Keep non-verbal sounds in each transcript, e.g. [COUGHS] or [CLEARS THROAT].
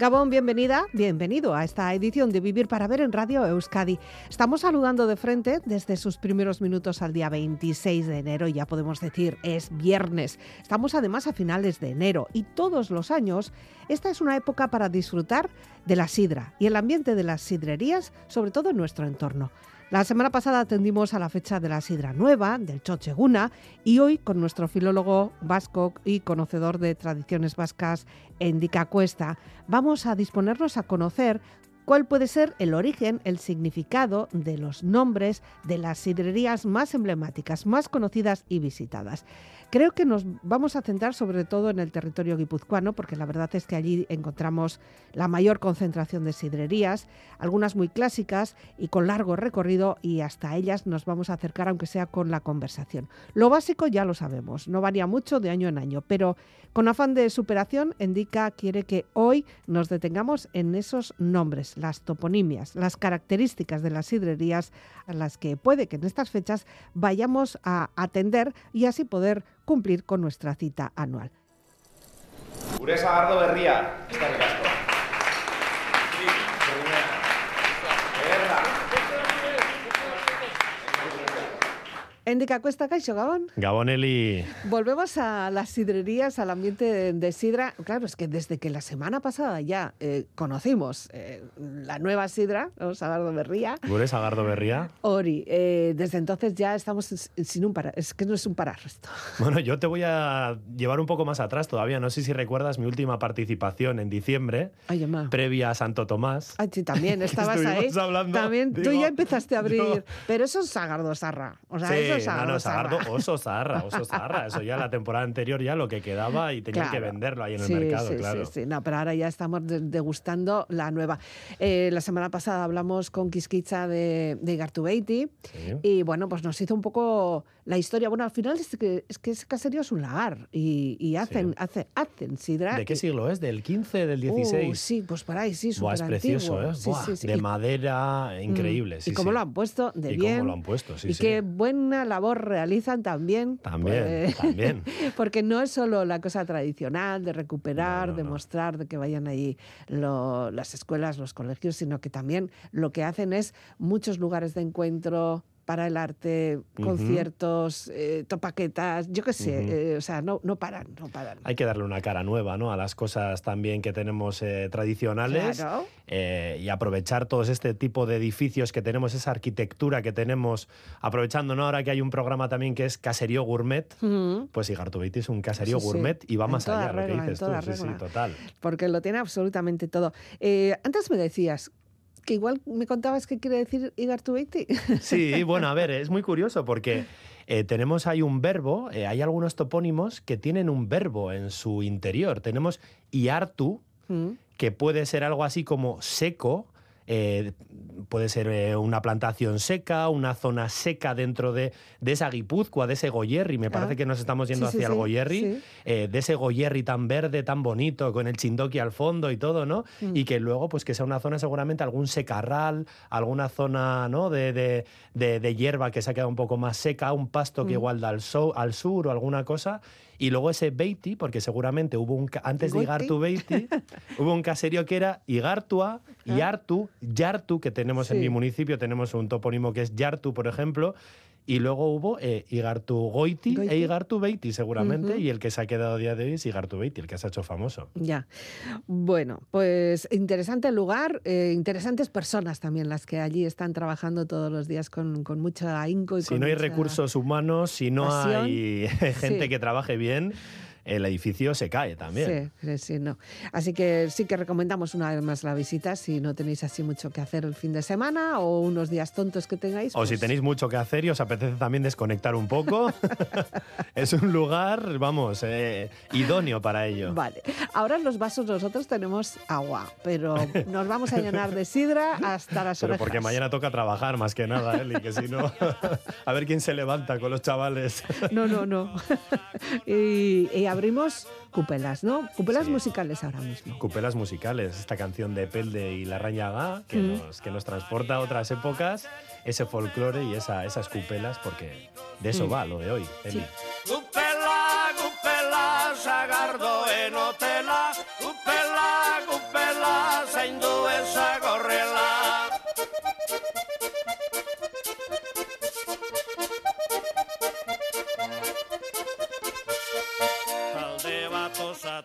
Gabón, bienvenida, bienvenido a esta edición de Vivir para Ver en Radio Euskadi. Estamos saludando de frente desde sus primeros minutos al día 26 de enero, ya podemos decir, es viernes. Estamos además a finales de enero y todos los años esta es una época para disfrutar de la sidra y el ambiente de las sidrerías, sobre todo en nuestro entorno. La semana pasada atendimos a la fecha de la sidra nueva, del Chocheguna, y hoy con nuestro filólogo vasco y conocedor de tradiciones vascas, Endica Cuesta, vamos a disponernos a conocer cuál puede ser el origen, el significado de los nombres de las sidrerías más emblemáticas, más conocidas y visitadas. Creo que nos vamos a centrar sobre todo en el territorio guipuzcoano, porque la verdad es que allí encontramos la mayor concentración de sidrerías, algunas muy clásicas y con largo recorrido, y hasta ellas nos vamos a acercar, aunque sea con la conversación. Lo básico ya lo sabemos, no varía mucho de año en año, pero con afán de superación, Indica quiere que hoy nos detengamos en esos nombres, las toponimias, las características de las sidrerías a las que puede que en estas fechas vayamos a atender y así poder cumplir con nuestra cita anual. Endica Cuesta Caixo, Gabón. Gabón Eli. Volvemos a las sidrerías, al ambiente de, sidra. Claro, es que desde que la semana pasada ya eh, conocimos eh, la nueva sidra, ¿no? Sagardo Berría. ¿Gures Sagardo Berría? Ori. Eh, desde entonces ya estamos sin un parar. Es que no es un parar esto. [LAUGHS] Bueno, yo te voy a llevar un poco más atrás todavía. No sé si recuerdas mi última participación en diciembre, Ay, previa a Santo Tomás. Ay, sí, también [LAUGHS] estabas ahí. Hablando, también tú ya empezaste a abrir. Pero eso es Sagardo Sarra. O sea, eso no, no, Sagardo, Oso Zarra, [LAUGHS] Oso Zarra. Eso ya la temporada anterior ya lo que quedaba y tenía que venderlo ahí en el mercado, sí, claro. Sí, sí, no, pero ahora ya estamos degustando la nueva. Eh, la semana pasada hablamos con Quisquicha de, de Gartubeiti y bueno, pues nos hizo un poco la historia. Bueno, al final es que, es que ese caserío es un lagar y, hacen, hacen, hacen sidra. ¿De qué siglo es? ¿Del 15, del 16? sí, pues por ahí, sí, súper Es precioso, ¿eh? de madera, mm, increíble. y cómo lo han puesto de y bien. cómo lo han puesto, sí, Y qué buena labor realizan también. También, pues, también. [LAUGHS] Porque no es solo la cosa tradicional de recuperar, de mostrar, de que vayan ahí las escuelas, los colegios, sino que también lo que hacen es muchos lugares de encuentro, para el arte, conciertos, eh, topaquetas, yo qué sé, eh, o sea, no, no paran, no paran. Hay que darle una cara nueva ¿no? a las cosas también que tenemos eh, tradicionales y aprovechar todos este tipo de edificios que tenemos, esa arquitectura que tenemos, aprovechando ¿no? ahora que hay un programa también que es Caserío Gourmet, pues Igartubeitis es un caserío gourmet y va más allá, lo que dices tú, sí, sí, total. Porque lo tiene absolutamente todo. antes me decías, que igual me contabas qué quiere decir Igartubeiti. [LAUGHS] Sí, bueno, a ver, es muy curioso porque eh, tenemos ahí un verbo, eh, hay algunos topónimos que tienen un verbo en su interior. Tenemos Iartu, mm. que puede ser algo así como seco, eh, puede ser eh, una plantación seca, una zona seca dentro de, de esa guipúzcoa, de ese goyerri, me parece ah. que nos estamos yendo hacia el goyerri, eh, de ese goyerri tan verde, tan bonito, con el chindoki al fondo y todo, ¿no? Mm. Y que luego, pues que sea una zona seguramente algún secarral, alguna zona, ¿no? De, de, de, hierba que se ha quedado un poco más seca, un pasto que mm. igual da al, al sur o alguna cosa, y luego ese Beiti, porque seguramente hubo un, antes de Igartu Beiti, [LAUGHS] hubo un caserío que era Igartua, Yartu, Yartu, que tenemos en mi municipio, tenemos un topónimo que es Yartu, por ejemplo, y luego hubo eh, Igartu Goiti, e Igartu Beiti, seguramente, y el que se ha quedado a día de hoy es Igartu Beiti, el que se ha hecho famoso. Ya. Bueno, pues interesante lugar, eh, interesantes personas también las que allí están trabajando todos los días con, con mucho ahínco y Si no hay recursos humanos, si no hay [LAUGHS] gente que trabaje bien, el edificio se cae también. Sí, sí, no. Así que sí que recomendamos una vez más la visita si no tenéis así mucho que hacer el fin de semana o unos días tontos que tengáis. O si pues tenéis mucho que hacer y os apetece también desconectar un poco, [LAUGHS] [LAUGHS] es un lugar, vamos, eh, idóneo para ello. Vale. Ahora en los vasos nosotros tenemos agua, pero nos vamos a llenar de sidra hasta las Pero orejas. porque mañana toca trabajar más que nada, Eli, que si no, [LAUGHS] a ver quién se levanta con los chavales. No, no, no. y, y abrimos cupelas, ¿no? Cupelas Sí. musicales ahora mismo. Cupelas musicales, esta canción de Pelde y La Rañaga, que, Mm. nos, que nos transporta a otras épocas, ese folclore y esa, esas cupelas, porque de eso Mm. va lo de hoy, Eli. Gupela,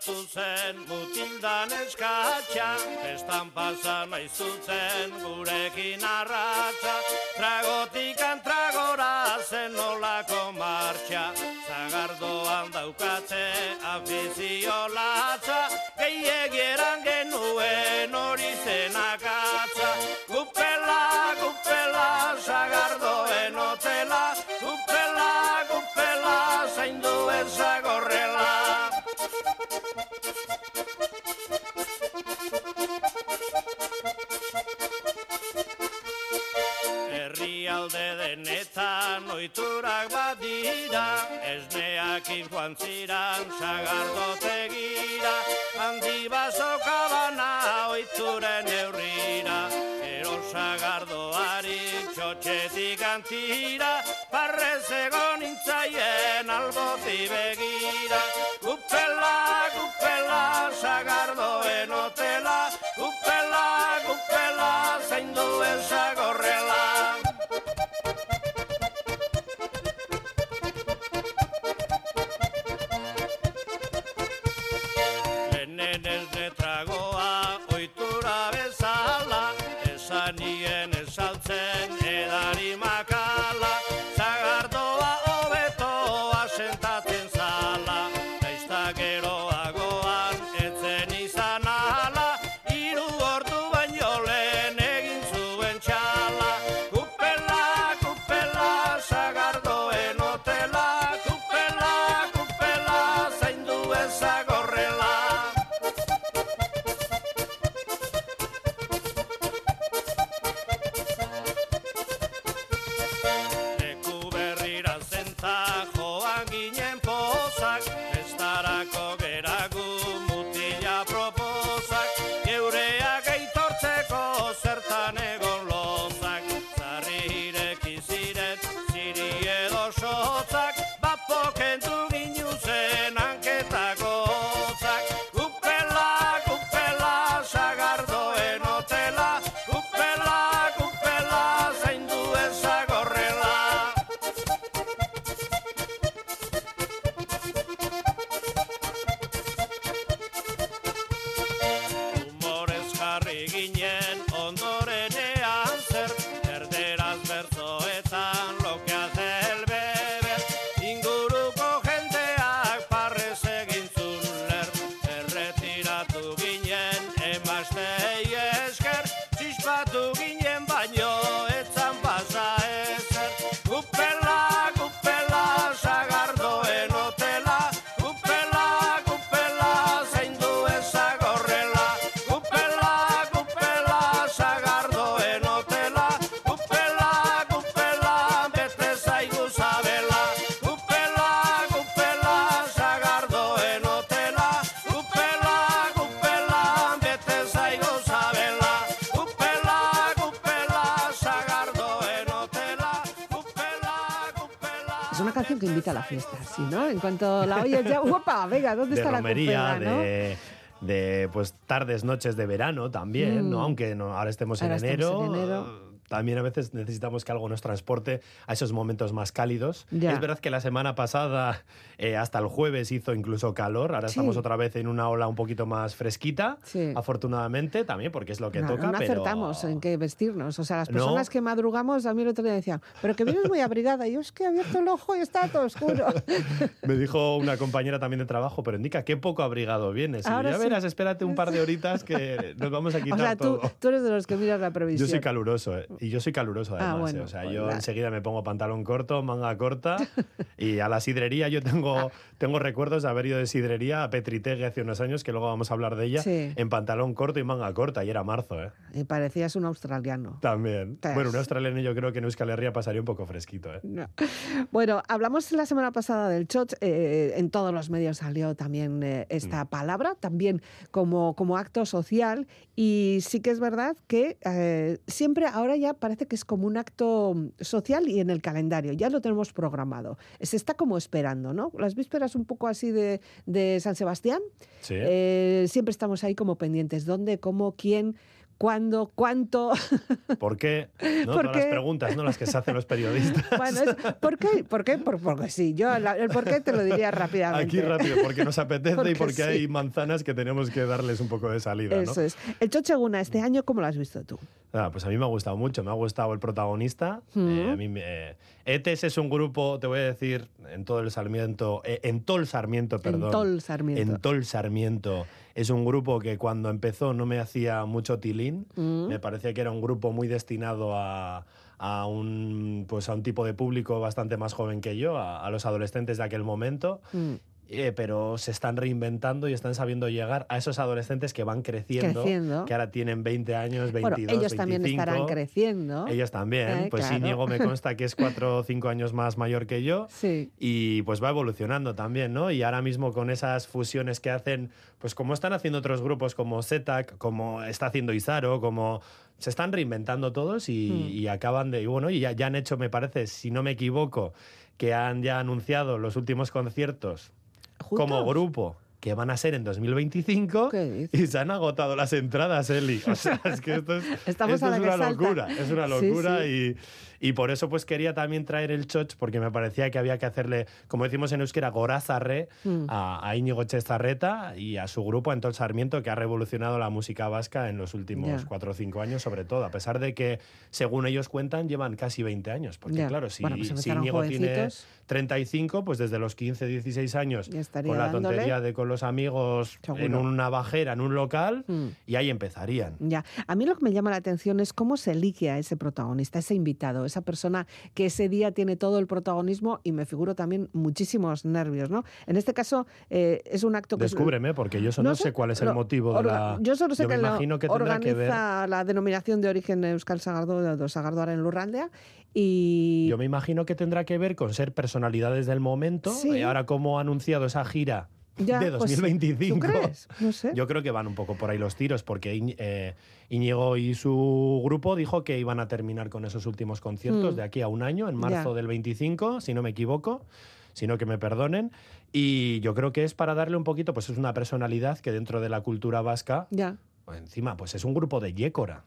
osatu zen mutildan eskatxa, estan pasa nahi zutzen gurekin arratxa, tragotikan tragora zen olako martxa, zagardoan daukatze afizio latza, gehiagieran genuen hori zen akatza, gupela, gupela, zagardoen hotela, gupela, gupela, zaindu ezagorrela. Oiturak badira, esneakin joan ziran sagardotegira, handi bazokabana oituren eurrira, ero sagardoari txotxetik antira, parrez egon intzaien alboti begira, gupela, gupela, sagardoen hotela, gupela, gupela, zaindu ezagorrela. Invita a la fiesta, ¿sí, no? En cuanto la oyes ya, ¡guapa! Venga, ¿dónde de está romería, la cupela, no? de, de, pues tardes, noches de verano también, Mm. ¿no? Aunque no, ahora estemos Ahora enero. en enero. También a veces necesitamos que algo nos transporte a esos momentos más cálidos. Ya. Es verdad que la semana pasada, eh, hasta el jueves, hizo incluso calor. Ahora Sí. estamos otra vez en una ola un poquito más fresquita, Sí. afortunadamente, también porque es lo que no, toca. no pero... acertamos en qué vestirnos. O sea, las No. personas que madrugamos, a mí el otro día decían, pero que vienes muy abrigada. Y yo es que he abierto el ojo y está todo oscuro. [LAUGHS] Me dijo una compañera también de trabajo, pero indica qué poco abrigado vienes. Y Ahora ya sí. verás, espérate un par de horitas que [LAUGHS] nos vamos a o quitar sea, tú, todo. tú eres de los que miras la previsión. Yo soy caluroso, ¿eh? Y yo soy caluroso Ah, además. bueno, ¿eh? O sea, pues yo la- enseguida me pongo pantalón corto, manga corta, y a la sidrería yo tengo, [LAUGHS] tengo recuerdos de haber ido de sidrería a Petritegui hace unos años, que luego vamos a hablar de ella, Sí. en pantalón corto y manga corta, y era marzo, ¿eh? Y parecías un australiano. También. Bueno, un australiano yo creo que en Euskal Herria pasaría un poco fresquito, ¿eh? No. [LAUGHS] Bueno, hablamos la semana pasada del chot, eh, en todos los medios salió también eh, esta Mm. palabra, también como, como acto social, y sí que es verdad que eh, siempre ahora ya parece que es como un acto social y en el calendario, ya lo tenemos programado. Se está como esperando, ¿no? Las vísperas un poco así de, de San Sebastián, Sí. eh, siempre estamos ahí como pendientes, ¿dónde, cómo, quién, cuándo, cuánto. [LAUGHS] ¿Por qué? ¿No? ¿Por Todas las preguntas, ¿no? Las que se hacen los periodistas. Bueno, es- ¿por qué? ¿Por qué? Por- porque sí, yo la- el por qué te lo diría rápidamente. Aquí rápido, porque nos apetece Porque y porque sí. hay manzanas que tenemos que darles un poco de salida, ¿no? Eso es. El Chocheguna este año, ¿cómo lo has visto tú? Ah, pues a mí me ha gustado mucho, me ha gustado el protagonista. Mm. Eh, a mí me- eh, ETES es un grupo, te voy a decir, en todo el Sarmiento, eh, en todo el Sarmiento, perdón. En Tol Sarmiento. En todo el Sarmiento. Es un grupo que cuando empezó no me hacía mucho tilín. Mm. Me parecía que era un grupo muy destinado a, a un, pues a un tipo de público bastante más joven que yo, a, a los adolescentes de aquel momento. Mm. Eh, pero se están reinventando y están sabiendo llegar a esos adolescentes que van creciendo, Creciendo. que ahora tienen 20 años, 22, Bueno, ellos también 25. estarán creciendo. Ellos también. Eh, pues claro. Íñigo me consta que es [LAUGHS] cuatro o cinco años más mayor que yo. [LAUGHS] Sí. Y pues va evolucionando también, ¿no? Y ahora mismo con esas fusiones que hacen, pues como están haciendo otros grupos como Zetac, como está haciendo Izaro, como se están reinventando todos y, Mm. y acaban de, y bueno, y ya, ya han hecho, me parece, si no me equivoco, que han ya anunciado los últimos conciertos como ¿Juntos? grupo que van a ser en 2025 ¿Qué dices? y se han agotado las entradas, Eli. O sea, es que esto es, [LAUGHS] Estamos esto a la es que una locura, es una locura. Y, y por eso pues quería también traer el choch porque me parecía que había que hacerle, como decimos en euskera, gorazarre Mm. a, a Íñigo Chezarreta y a su grupo Entol Sarmiento que ha revolucionado la música vasca en los últimos cuatro o cinco años sobre todo, a pesar de que según ellos cuentan llevan casi 20 años, porque claro, si, Bueno, pues si Íñigo tiene jovencitos. 35, pues desde los 15, 16 años con la dándole. tontería de con los amigos en una bajera, en un local, Mm. y ahí empezarían. Ya, a mí lo que me llama la atención es cómo se elige a ese protagonista, ese invitado, esa persona que ese día tiene todo el protagonismo y me figuro también muchísimos nervios, ¿no? En este caso eh, es un acto que... es- Descúbreme, porque yo eso no, sé cuál es el motivo de la... Yo solo sé Yo que me lo imagino que tendrá que ver... organiza la denominación de origen Euskal Sagardo de Sagardoara en Lurraldea y... Yo me imagino que tendrá que ver con ser personalidades del momento. Sí. Y ahora, como ha anunciado esa gira Ya, de pues, 2025. ¿Tú crees? No sé. Yo creo que van un poco por ahí los tiros, porque eh, Íñigo y su grupo dijo que iban a terminar con esos últimos conciertos Mm. de aquí a un año, en marzo Ya. del 25, si no me equivoco, sino que me perdonen. Y yo creo que es para darle un poquito, pues es una personalidad que dentro de la cultura vasca, Ya. pues encima, pues es un grupo de Yécora.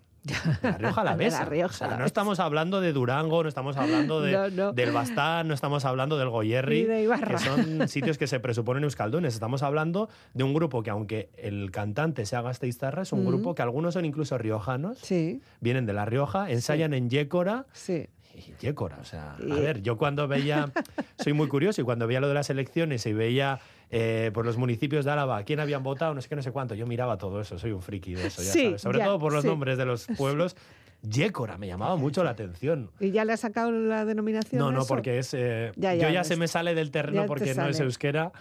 La Rioja [LAUGHS] De la Alavesa. Rioja O sea, no Alavesa. estamos hablando de Durango, no estamos hablando de, No, no. del Bastán, no estamos hablando del Goyerri, de que son [LAUGHS] sitios que se presuponen euskaldunes. Estamos hablando de un grupo que, aunque el cantante sea gasteiztarra, es un Mm. grupo que algunos son incluso riojanos, Sí, vienen de La Rioja, ensayan en Yécora. sí. Y Yécora, o sea, a ver, yo cuando veía, [LAUGHS] soy muy curioso, y cuando veía lo de las elecciones y veía eh, por los municipios de Álava quién habían votado, no sé qué, no sé cuánto, yo miraba todo eso, soy un friki de eso, ya Sí, sabes. Sobre ya, todo por los sí. nombres de los [LAUGHS] pueblos. Yécora, me llamaba mucho la atención. ¿Y ya le has sacado la denominación? No, no, eso? porque es. eh, Ya, yo ya se me sale del terreno porque no es euskera.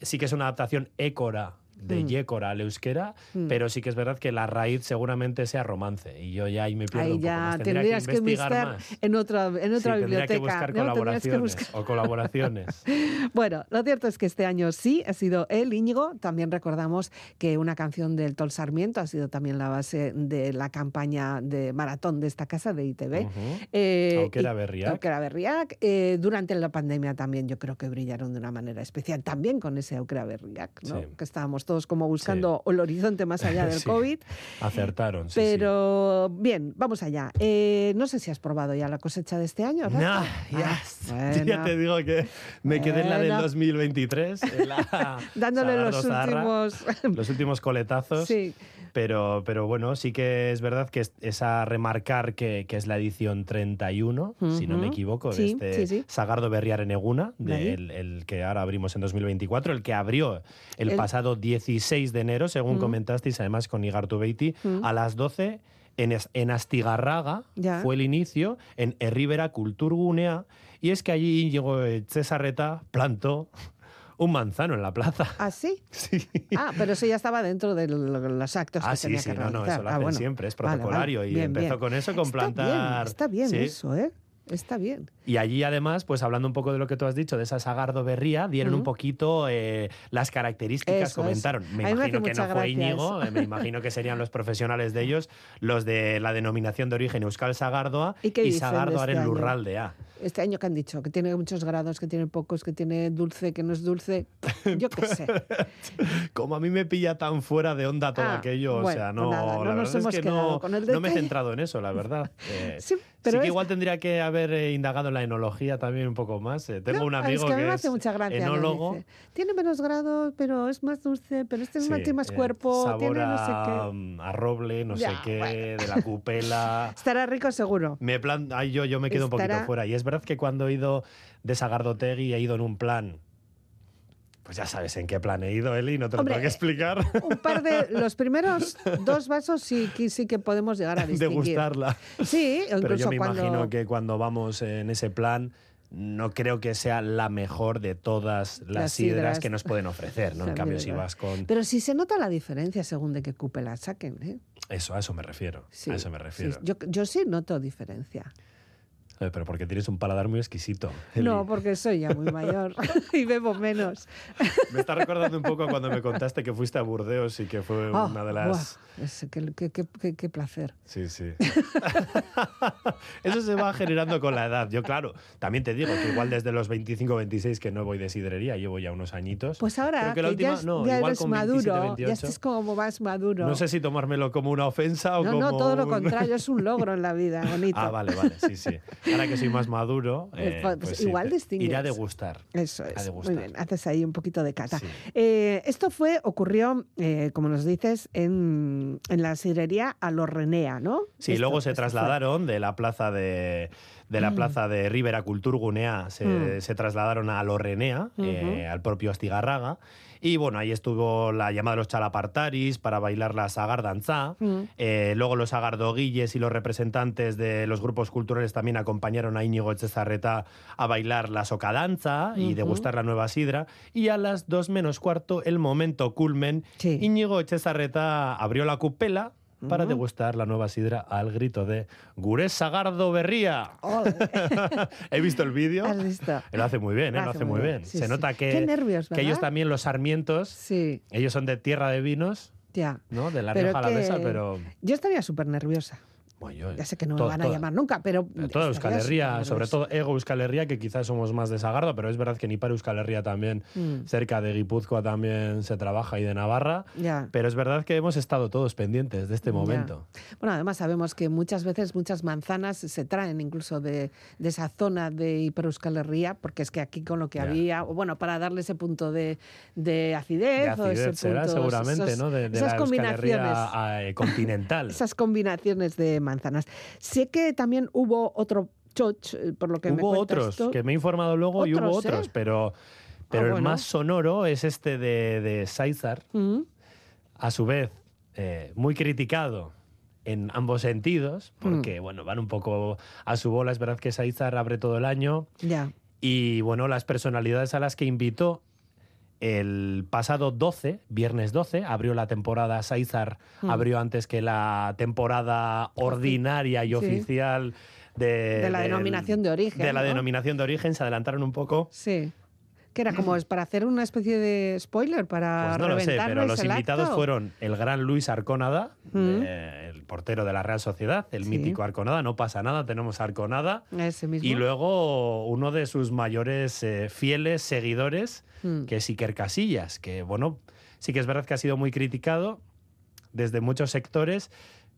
Sí que es una adaptación écora de Mm. yécora al euskera, Mm. pero sí que es verdad que la raíz seguramente sea romance. Y yo ya ahí me pierdo Ahí un poco ya tendrías que investigar más. en otra, en otra tendría biblioteca. que buscar ¿no? Tendrías que colaboraciones buscar- o colaboraciones. [LAUGHS] Bueno, lo cierto es que este año sí ha sido el Íñigo. También recordamos que una canción del Tol Sarmiento ha sido también la base de la campaña de maratón de esta casa de ITV. Ujú. Eh, Aukera Berriak. Eh, durante la pandemia también yo creo que brillaron de una manera especial, también con ese Aukera Berriak, ¿no? Sí. que estábamos todos como buscando el horizonte más allá del [LAUGHS] Sí. COVID. Acertaron, sí. Pero bien, vamos allá. Eh, no sé si has probado ya la cosecha de este año. Nah, ya, Ah, [LAUGHS] ya te digo que me quedé en la del Bueno. 2023, en la [LAUGHS] Dándole los últimos. los últimos coletazos. sí. Pero, pero bueno, sí que es verdad que es, es a remarcar que, que es la edición 31, si no me equivoco, de este sí, sí. Sagardo Berriar en Eguna, el, el que ahora abrimos en 2024, el que abrió el, El- pasado 16 de enero, según Mm. comentasteis, además con Igartu Beiti, Mm. a las 12 en, en Astigarraga Ya. fue el inicio, en Herribera Kulturgunea, y es que allí llegó Cesarreta, plantó un manzano en la plaza. ¿Ah, sí? [LAUGHS] Sí. Ah, pero eso ya estaba dentro de lo- los actos Ah, que sí, tenía sí, que no, no, realizar. eso lo Ah, hacen bueno. siempre, es Vale, vale. protocolario. Y Bien, empezó bien. con eso, con Está plantar. Bien, está bien Sí. eso, ¿eh? Está bien. Y allí, además, pues hablando un poco de lo que tú has dicho, de esa Sagardo Berría, dieron un poquito eh, las características, Eso, comentaron. Me imagino que no fue Íñigo, eh, me imagino que serían los profesionales de ellos, los de la denominación de origen Euskal Sagardoa ¿Y qué dicen de Sagardo este año? Lurraldea. Este año que han dicho, que tiene muchos grados, que tiene pocos, que tiene dulce, que no es dulce. [LAUGHS] Yo qué sé. [LAUGHS] Como a mí me pilla tan fuera de onda todo Ah, aquello, o sea, pues no, nada, no la nos verdad es que no, me he centrado en eso, la verdad. [LAUGHS] Eh, Sí, sí pero que es- igual tendría que haber eh, indagado en la enología también un poco más. eh. Tengo No, un es amigo que, a es enólogo. Tiene menos grados, pero es más dulce, pero este es más, Sí, tiene más eh, cuerpo, sabor tiene no a, sé qué. a roble, no sé qué, bueno. de la cupela. [LAUGHS] Estará rico seguro. Me plan, ay, yo, yo me quedo un poquito fuera. Y es verdad que cuando he ido de Sagardotegui he ido en un plan. Pues ya sabes en qué plan he ido, Eli, no te lo tengo que explicar. Un par de. [LAUGHS] Los primeros dos vasos sí, que- sí que podemos llegar a de distinguir. gustarla. Sí, o Pero incluso yo me cuando. imagino que cuando vamos en ese plan, no creo que sea la mejor de todas las, Las sidras, sidras. que nos pueden ofrecer, ¿no? En cambio, si vas con... Pero sí se nota la diferencia según de qué cupe la saquen. ¿eh? Eso, a eso me refiero. Sí, a eso me sí, refiero. yo, yo sí noto diferencia. Pero porque tienes un paladar muy exquisito. Eli. No, porque soy ya muy mayor [LAUGHS] [LAUGHS] y bebo menos. Me está recordando un poco cuando me contaste que fuiste a Burdeos y que fue Ah, una de las... qué, qué- qué- qué- placer. Sí, sí. [LAUGHS] Eso se va generando con la edad. Yo, claro, también te digo que igual desde los 25 26 que no voy de sidrería, llevo ya unos añitos. Pues ahora que, que la última- ya, no, ya igual eres con maduro, 27, ya 28. estás como más maduro. No sé si tomármelo como una ofensa o no, como no, todo lo contrario, es un logro en la vida, bonito. Ah, vale, vale, sí, sí. Ahora que soy más maduro, [LAUGHS] eh, Pues, pues sí, igual distingues. iré a degustar. Eso a es. Muy bien, haces ahí un poquito de cata. Sí. Eh, esto fue, ocurrió, eh, como nos dices, en, en la sidrería a los Renea, ¿no? Sí, Esto- luego se fue. trasladaron de la plaza de, de la Mm. plaza de Rivera Culturgunea, se, Mm. se trasladaron a Lorrenea, eh, al propio Astigarraga. Y bueno, ahí estuvo la llamada de los chalapartaris para bailar la sagardanza. Mm. Eh, luego los agardoguilles y los representantes de los grupos culturales también acompañaron a Íñigo Echezarreta a bailar la socadanza y degustar la nueva sidra. Y a las dos menos cuarto, el momento culmen, Sí. Íñigo Echezarreta abrió la cupela para degustar la nueva sidra al grito de Gures Sagardo Berría. Ole. [LAUGHS] He visto el vídeo. ¿Has visto? Lo hace muy bien, ¿eh? Lo hace muy bien, bien. sí, Se sí. nota que, nervios, que ellos también, los sarmientos, Sí, ellos son de tierra de vinos, ya. ¿no? De la Pero Rioja Alavesa, que- pero... Yo estaría súper nerviosa. Bueno, yo- Ya sé que no me van a llamar nunca, pero. Toda Euskal Herria, sobre todo Ego Euskal Herria, que quizás somos más de Sagardo, pero es verdad que ni para Euskal Herria también, Mm, cerca de Guipúzcoa también se trabaja y de Navarra. ya. Pero es verdad que hemos estado todos pendientes de este Ya. momento. Bueno, además sabemos que muchas veces muchas manzanas se traen incluso de, de esa zona de Hipereuskal Herria, porque es que aquí con lo que Ya. había, o bueno, para darle ese punto de, de acidez, De o ese acidez será punto, seguramente, esos- ¿no? De, de esas la Euskal Herria combinaciones. eh, continental. [LAUGHS] Esas combinaciones de manzanas. Sé que también hubo otro choch, eh, por lo que me hubo cuentas otros, tú. que me he informado luego y hubo Otros, ¿eh? pero, pero el bueno. más sonoro es este de, de Sáizar, Mm, a su vez eh, muy criticado en ambos sentidos, porque Mm. bueno, van un poco a su bola. Es verdad que Sáizar abre todo el año ya. y bueno, las personalidades a las que invitó el pasado 12, viernes 12, abrió la temporada Sáizar, Mm. abrió antes que la temporada ordinaria y Sí. oficial de, De la del- denominación de origen, De la ¿no? denominación de origen, se adelantaron un poco. Sí. Que era como es para hacer una especie de spoiler para Pues no lo sé, pero los invitados acto. fueron el gran Luis Arconada, Mm. de- el portero de la Real Sociedad, el Sí. mítico Arconada, no pasa nada, tenemos Arconada. Ese mismo. Y luego uno de sus mayores eh, fieles seguidores, Mm. que es Iker Casillas, que bueno, sí que es verdad que ha sido muy criticado desde muchos sectores.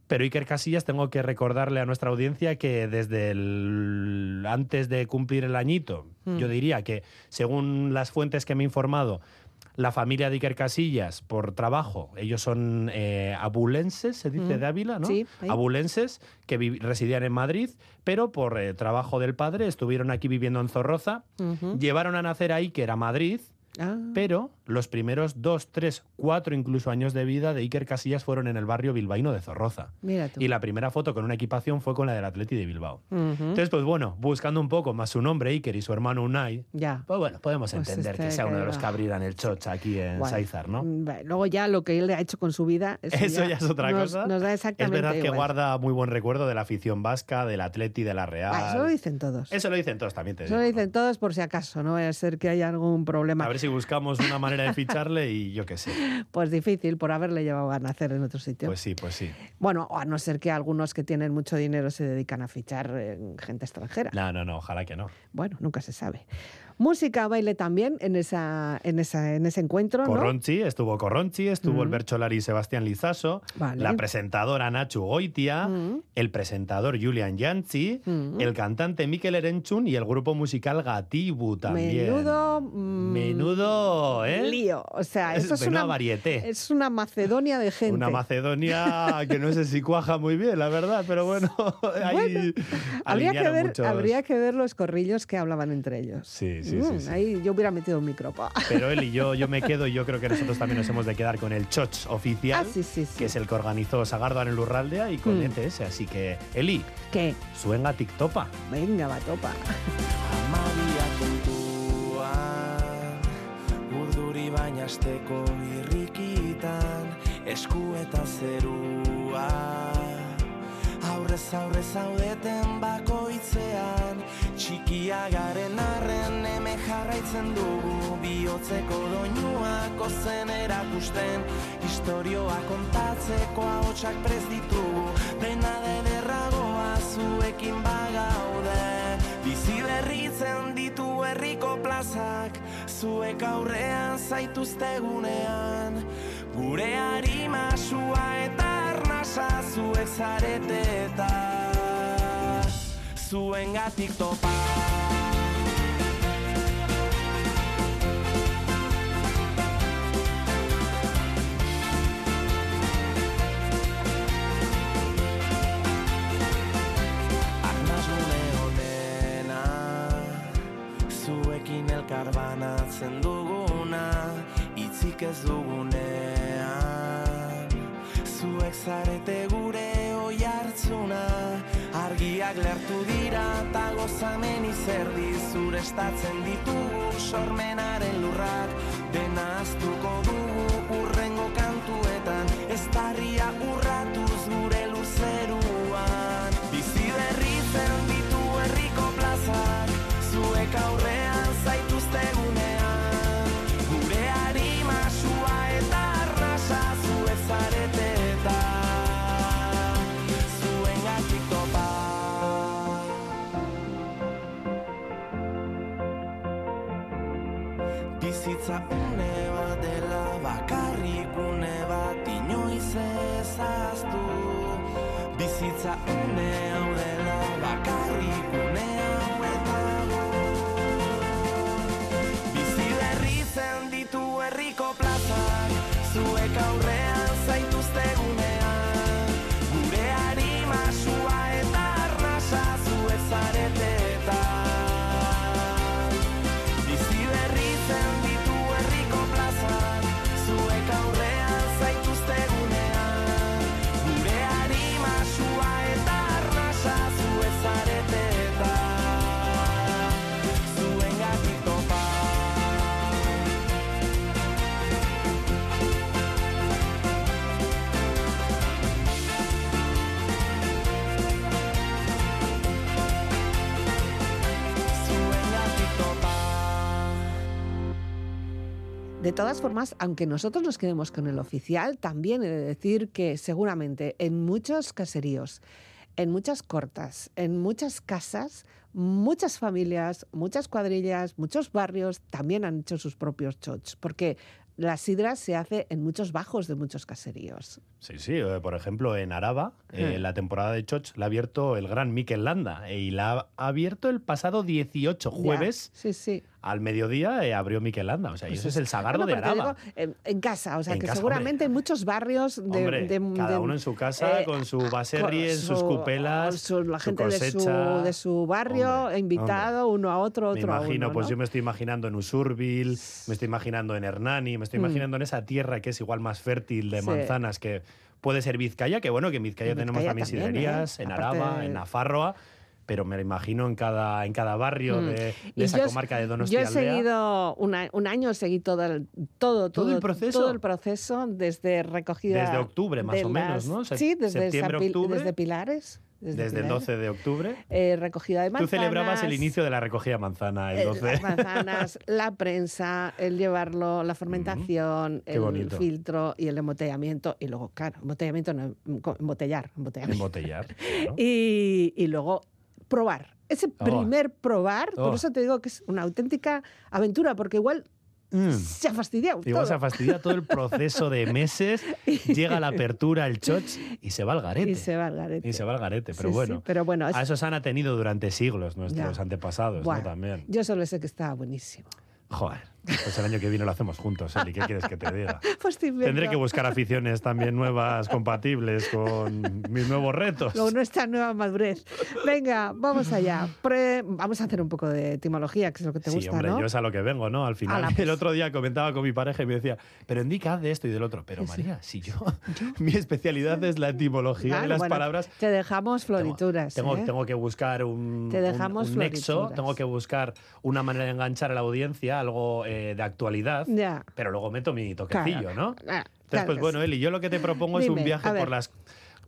Pero Iker Casillas, tengo que recordarle a nuestra audiencia que desde el, antes de cumplir el añito, Mm. yo diría que según las fuentes que me he informado, la familia de Iker Casillas, por trabajo, ellos son eh, abulenses, se dice Mm. de Ávila, ¿no? Sí, ahí. Abulenses que residían en Madrid, pero por eh, trabajo del padre estuvieron aquí viviendo en Zorroza, llevaron a nacer a Iker a Madrid, Ah, pero los primeros dos, tres, cuatro incluso años de vida de Iker Casillas fueron en el barrio bilbaíno de Zorroza. mira tú. Y la primera foto con una equipación fue con la del Atleti de Bilbao. Entonces, pues bueno, buscando un poco más su nombre, Iker, y su hermano Unai, ya. pues bueno, podemos Pues entender este que sea uno de los que abrirán el chocha aquí en Bueno, Saizar, ¿no? mm, Luego ya lo que él ha hecho con su vida, eso, Eso ya es otra nos, cosa. Nos da Es exactamente verdad que guarda muy buen recuerdo de la afición vasca, del Atleti, de la Real. Ah, eso lo dicen todos. Eso lo dicen todos también, te Eso lo dicen todos por si acaso, no vaya a ser que haya algún problema. A ver si buscamos una manera de ficharle y yo qué sé. Pues difícil por haberle llevado a nacer en otro sitio. Pues sí, pues sí. bueno, a no ser que algunos que tienen mucho dinero se dedican a fichar eh, gente extranjera. No, no, no, ojalá que no. Bueno, nunca se sabe. Música, baile también en, esa, en, esa, en ese encuentro, ¿no? Corronchi, estuvo Corronchi, estuvo el. Bercholari Sebastián Lizaso, Vale. la presentadora Nacho Goitia, el presentador Julian Mm. el cantante Mikel Erenchun y el grupo musical Gatibu también. Menudo. mm, Menudo, ¿eh? Lío. O sea, Es esto es menuda una, varieté. es una Macedonia de gente. Una Macedonia que no sé si cuaja muy bien, la verdad, pero bueno, [LAUGHS] ahí Habría que, ver, muchos- habría que ver los corrillos que hablaban entre ellos. Sí, sí, Mm, sí, sí. Ahí yo hubiera metido un micro. pa. [LAUGHS] Pero él y yo, yo me [LAUGHS] quedo y yo creo que nosotros también nos hemos de quedar con el Choch oficial, Ah, sí, sí, sí. que es el que organizó Sagardoan en Lurraldea y con Mm. ETS. Así que, Eli, ¿Qué? suena TikTopa. Venga, va, topa. Amabia kontuan Urduri baina asteko irrikitan Esku eta zerua Aurrez aurre zaudeten bakoitzean Txikia garen arren hemen jarraitzen dugu. Bihotzeko doinuak ozen erakusten Historioa kontatzeko ahotsak prez ditugu. Dena dederragoa zuekin bagaude. Bizi berritzen ditu herriko plazak Zuek aurrean zaituztegunean. Gure harima eta arnasa zuek zarete eta Zuengatik topa. Arnasgune honena Zuekin elkar banatzen duguna Itzik ez dugunean Zuek zarete gure oi hartzuna. Argiak lertu dira eta gozamen izerdi Zurestatzen ditugu sormenaren lurrak Dena aztuko dugu ezaztu Bizitza une hau dela bakarrik une hau eta gu Bizi berritzen ditu herriko plazak Zuek aurrean zaituztegunean Gure harima sua eta zarete De todas formas, aunque nosotros nos quedemos con el oficial, también he de decir que seguramente en muchos caseríos, en muchas cortas, en muchas casas, muchas familias, muchas cuadrillas, muchos barrios también han hecho sus propios chots, porque la sidra se hace en muchos bajos de muchos caseríos. Sí, sí. eh, Por ejemplo, en Araba, eh, Mm. la temporada de Choch la ha abierto el gran Mikel Landa eh, y la ha abierto el pasado 18 Ya, jueves. Sí, sí. Al mediodía eh, abrió Mikel Landa. O sea, y Pues eso es el sagardo de Araba. digo, en, casa, o sea, En que casa, seguramente hombre. en muchos barrios de, Hombre, de- cada uno en su casa, eh, con su baserri, con en sus su- cupelas, su- la su gente de su, cosecha. de su barrio, Hombre, invitado uno a otro, Me otro a imagino, uno. pues ¿no? yo me estoy imaginando en Usurbil, me estoy imaginando en Hernani, me estoy Mm. imaginando en esa tierra que es igual más fértil de Sí. manzanas que puede ser Vizcaya, que bueno, que en Vizcaya En tenemos también también, sidrerías, ¿eh? en Aparte Araba, en Nafarroa, pero me lo imagino en cada, en cada barrio Mm. de, esa yo- comarca de Yo Donostia he seguido una- un año, seguí todo el, todo, ¿Todo el todo- proceso? todo el proceso desde recogida. Desde octubre, más o menos, ¿no? Se- sí, desde, septiembre, octubre. desde Pilares. desde el Pilares. 12 de octubre. Eh, recogida de Tú manzanas. celebrabas el inicio de la recogida de manzana, el eh, 12. Las [LAUGHS] manzanas, la prensa, el llevarlo, la fermentación, el filtro y el embotellamiento. Y luego, claro, embotellamiento no, embotellar. Embotellar. [LAUGHS] claro. Y, y luego probar. Ese Oh. primer probar, por Oh. eso te digo que es una auténtica aventura, porque igual Mm. se ha fastidiado. Igual todo. se fastidia todo el [LAUGHS] proceso de meses, llega la apertura, el choch y se va al garete. Y se va al garete. Y se va al garete, pero Sí, sí, bueno. pero bueno, es- A eso se han atenido durante siglos nuestros Ya. antepasados, ¿no? También. Yo solo sé que estaba buenísimo. Joder, pues el año que viene lo hacemos juntos, Eli, ¿qué quieres que te diga? [LAUGHS] Pues te. Tendré que buscar aficiones también nuevas, compatibles con mis nuevos retos. Con nuestra nueva madurez. Venga, vamos allá. Pre- vamos a hacer un poco de etimología, que es lo que te sí, gusta, hombre, ¿no? yo es a lo que vengo, ¿no? Al final, Ala, [LAUGHS] pues. el otro día comentaba con mi pareja y me decía, pero indica de esto y del otro. Pero Sí, sí. María, si yo, [LAUGHS] mi especialidad es la etimología Claro, y las bueno, palabras. Te dejamos florituras. Tengo, ¿eh? tengo que buscar un, Te un- dejamos un nexo, florituras. tengo que buscar una manera de enganchar a la audiencia, algo eh, de actualidad, Ya. pero luego meto mi toquecillo, Claro, ¿no? claro, Entonces, claro pues bueno. Eli, yo lo que te propongo es un viaje por las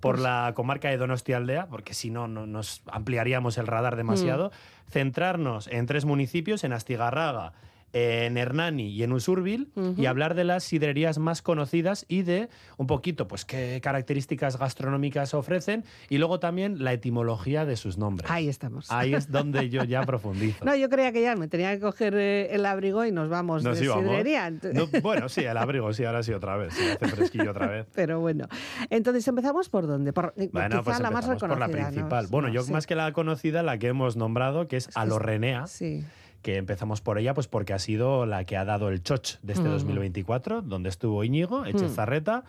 por la comarca de Donostia Aldea, porque si no, no nos ampliaríamos el radar demasiado. Mm. Centrarnos en tres municipios, en Astigarraga, en Hernani y en Usurbil, y hablar de las sidrerías más conocidas y de un poquito, pues, qué características gastronómicas ofrecen, y luego también la etimología de sus nombres. Ahí estamos. Ahí es donde yo ya [LAUGHS] profundizo. No, yo creía que ya me tenía que coger eh, el abrigo y nos vamos Nos de íbamos. sidrería. No, bueno, sí, [LAUGHS] el abrigo, sí, ahora sí otra vez. Sí, hace fresquillo otra vez. [LAUGHS] Pero bueno, entonces empezamos por dónde? Por, eh, Bueno, quizá pues la más empezamos por la reconocida. ¿no? principal. Bueno, No, yo sí. más que la conocida, la que hemos nombrado, que es Alorrenea, Sí. Que empezamos por ella pues porque ha sido la que ha dado el choch de este Mm. 2024, donde estuvo Íñigo, Echezarreta.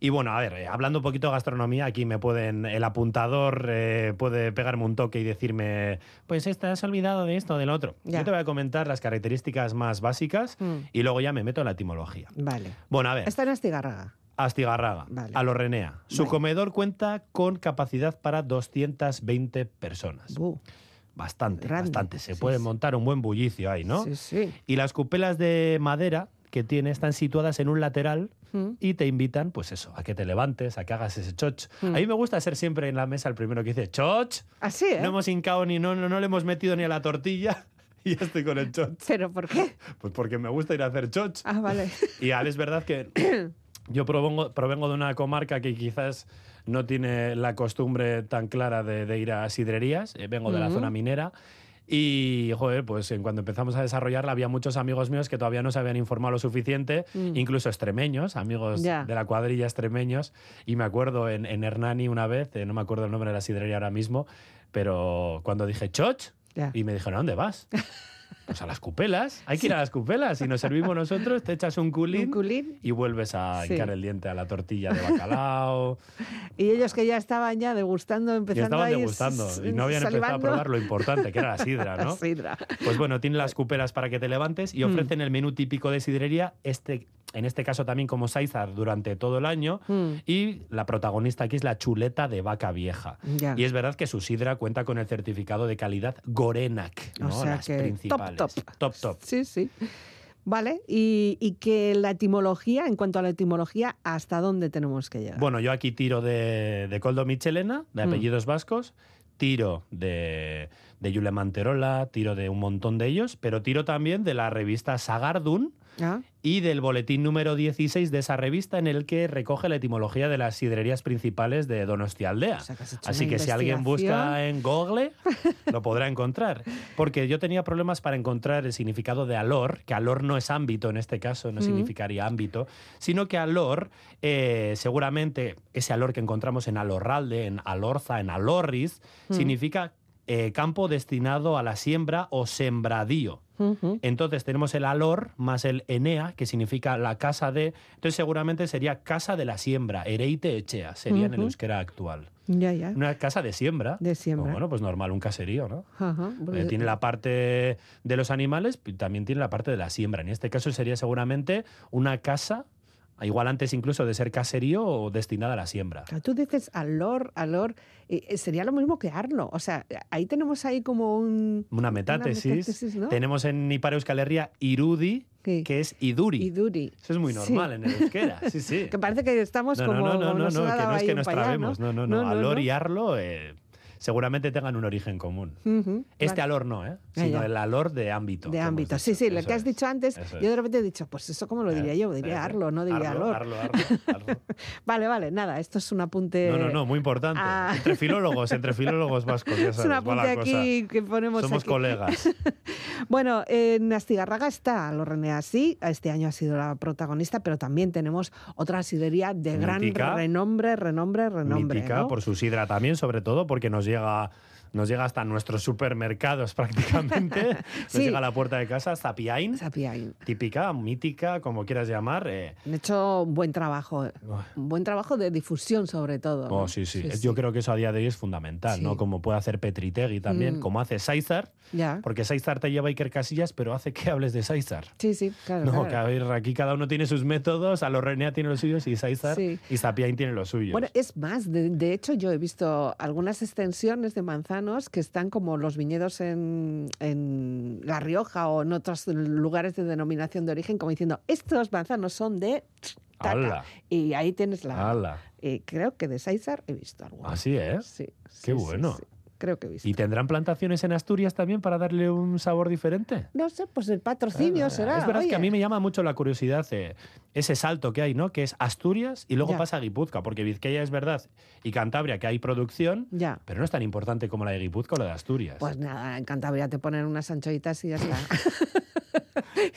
Y bueno, a ver, eh, hablando un poquito de gastronomía, aquí me pueden, el apuntador eh, puede pegarme un toque y decirme, pues estás olvidado de esto, del otro. Ya. Yo te voy a comentar las características más básicas Mm. y luego ya me meto en la etimología. Vale. Bueno, a ver. Está en Astigarraga. Astigarraga, Vale. Alorrenea. Su Vale. comedor cuenta con capacidad para 220 personas. Bu. Bastante, Grande. bastante. Se Sí, puede sí. montar un buen bullicio ahí, ¿no? Sí, sí. Y las cupelas de madera que tiene están situadas en un lateral Mm. y te invitan, pues eso, a que te levantes, a que hagas ese choch. Mm. A mí me gusta ser siempre en la mesa el primero que dice choch. Así, ¿eh? No hemos hincado ni no, no, no le hemos metido ni a la tortilla [LAUGHS] y ya estoy con el choch. ¿Pero por qué? Pues porque me gusta ir a hacer choch. Ah, vale. [LAUGHS] Y ahora es verdad que [COUGHS] yo provengo, provengo de una comarca que quizás no tiene la costumbre tan clara de, de ir a sidrerías. Eh, vengo de la zona minera. Y, joder, pues en cuando empezamos a desarrollarla había muchos amigos míos que todavía no se habían informado lo suficiente, Mm. incluso extremeños, amigos de la cuadrilla extremeños. Y me acuerdo en, en Hernani una vez, eh, no me acuerdo el nombre de la sidrería ahora mismo, pero cuando dije choch, y me dijeron, ¿a dónde vas? [LAUGHS] Pues a las cupelas, hay que ir a las cupelas. Si nos servimos nosotros, te echas un culín, Un culín. y vuelves a Sí. hincar el diente a la tortilla de bacalao. [LAUGHS] Y ellos que ya estaban ya degustando, empezando estaban ahí, degustando. Y no habían empezado a probar lo importante, que era la sidra, [LAUGHS] La ¿no? sidra. Pues bueno, tienen las cupelas para que te levantes Mm. y ofrecen el menú típico de sidrería, este, en este caso también como Saizar durante todo el año. Mm. Y la protagonista aquí es la chuleta de vaca vieja. Ya. Y es verdad que su sidra cuenta con el certificado de calidad Gorenac, O ¿no? sea Las que principales. top. Top, top. Sí, sí. Vale, y, y que la etimología, en cuanto a la etimología, ¿hasta dónde tenemos que llegar? Bueno, yo aquí tiro de, de Coldo Michelena, de Mm. apellidos vascos, tiro de, de Yule Manterola, tiro de un montón de ellos, pero tiro también de la revista Sagardun, Ah, y del boletín número 16 de esa revista en el que recoge la etimología de las sidrerías principales de Donostialdea. O sea, que Así que si alguien busca en Google, [LAUGHS] lo podrá encontrar. Porque yo tenía problemas para encontrar el significado de alor, que alor no es ámbito en este caso, no significaría ámbito, sino que alor, eh, seguramente ese alor que encontramos en Alorralde, en Alorza, en Alorris, significa eh, campo destinado a la siembra o sembradío. Entonces tenemos el alor más el enea, que significa la casa de. Entonces seguramente sería casa de la siembra, ereite echea, sería en el euskera actual. Ya, ya. Una casa de siembra. De siembra. Bueno, pues normal, un caserío, ¿no? Ajá, pues- tiene la parte de los animales, y también tiene la parte de la siembra. En este caso sería seguramente una casa, igual antes incluso de ser caserío o destinada a la siembra. Tú dices alor, alor, eh, sería lo mismo que arlo. O sea, ahí tenemos ahí como un... Una metátesis. metátesis, ¿no? Tenemos en Ipar Euskal Herria irudi, Sí. que es iduri. Iduri. Eso es muy Sí. normal en el euskera, sí, sí. [LAUGHS] Que parece que estamos No, como... no, no, no, no, no, que no es que nos trabemos. No, no, no. No, no, Alor no. y arlo eh, seguramente tengan un origen común. Ujú, Este vale. alor no, ¿eh? Sino el alor de ámbito. De ámbito. Sí, sí, lo que has es. dicho antes, Eso yo es. de repente he dicho, pues eso cómo lo diría Eh, yo, diría eh, arlo, no diría arlo, alor. arlo, arlo, [LAUGHS] arlo. Vale, vale, nada, esto es un apunte... No, no, no, muy importante. ah. [LAUGHS] Entre filólogos, entre filólogos vascos, ya [LAUGHS] Es sabes, un va apunte aquí que ponemos cosa. Somos aquí. colegas. Bueno, en Astigarraga está Lorrenea sí, este año ha sido la protagonista, pero también tenemos otra sidrería de gran Mítica. renombre, renombre, renombre. Mítica ¿no? por su sidra también, sobre todo porque nos llega, nos llega hasta nuestros supermercados [LAUGHS] prácticamente. Sí. Nos llega a la puerta de casa, Zapiain, Zapiain. típica, mítica, como quieras llamar. eh, Han hecho un buen trabajo, un buen trabajo de difusión sobre todo. ¿no? Oh, sí, sí, Yo creo que eso a día de hoy es fundamental, Sí. ¿no? Como puede hacer Petritegui también, Mm. como hace Saizar, porque Saizar te lleva Iker Casillas, pero hace que hables de Saizar. Sí, sí, claro. No, claro. que a ver, aquí cada uno tiene sus métodos, a Renea tiene los suyos y Saizar Sí. y Zapiain tiene los suyos. Bueno, es más, de, de hecho yo he visto algunas extensiones de que están como los viñedos en, en La Rioja o en otros lugares de denominación de origen, como diciendo, estos manzanos son de... taca". ¡Hala! Y ahí tienes la... Eh, creo que de César he visto algunos. Así es. Sí, sí, Qué sí, bueno. sí. Creo que he visto. ¿Y tendrán plantaciones en Asturias también para darle un sabor diferente? No sé, pues el patrocinio Ah, será. Es verdad que a mí me llama mucho la curiosidad eh, ese salto que hay, ¿no? Que es Asturias y luego Ya. pasa a Guipúzcoa, porque Vizcaya es verdad y Cantabria que hay producción, Ya. pero no es tan importante como la de Guipúzcoa o la de Asturias. Pues nada, en Cantabria te ponen unas anchoitas y ya está. [LAUGHS]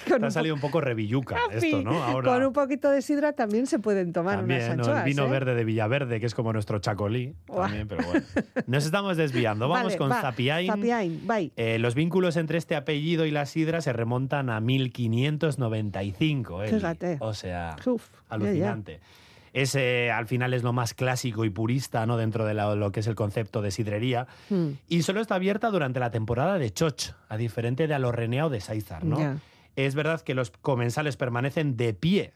Te ha salido un poco revilluca esto, ¿no? Ahora Con un poquito de sidra también se pueden tomar también, unas ¿no? anchoas. el vino ¿eh? verde de Villaverde, que es como nuestro chacolí, también, pero bueno. [LAUGHS] Nos estamos desviando. Vamos Vale, con va, Zapiain. Zapiain, bye. Eh, los vínculos entre este apellido y la sidra se remontan a 1595. Eli. Fíjate. O sea, Uf, ya, ya. alucinante. Ese al final es lo más clásico y purista ¿no? dentro de la- lo que es el concepto de sidrería. Mm, Y solo está abierta durante la temporada de Choch, a diferente de Alorrenea o de Saizar. ¿no? Es verdad que los comensales permanecen de pie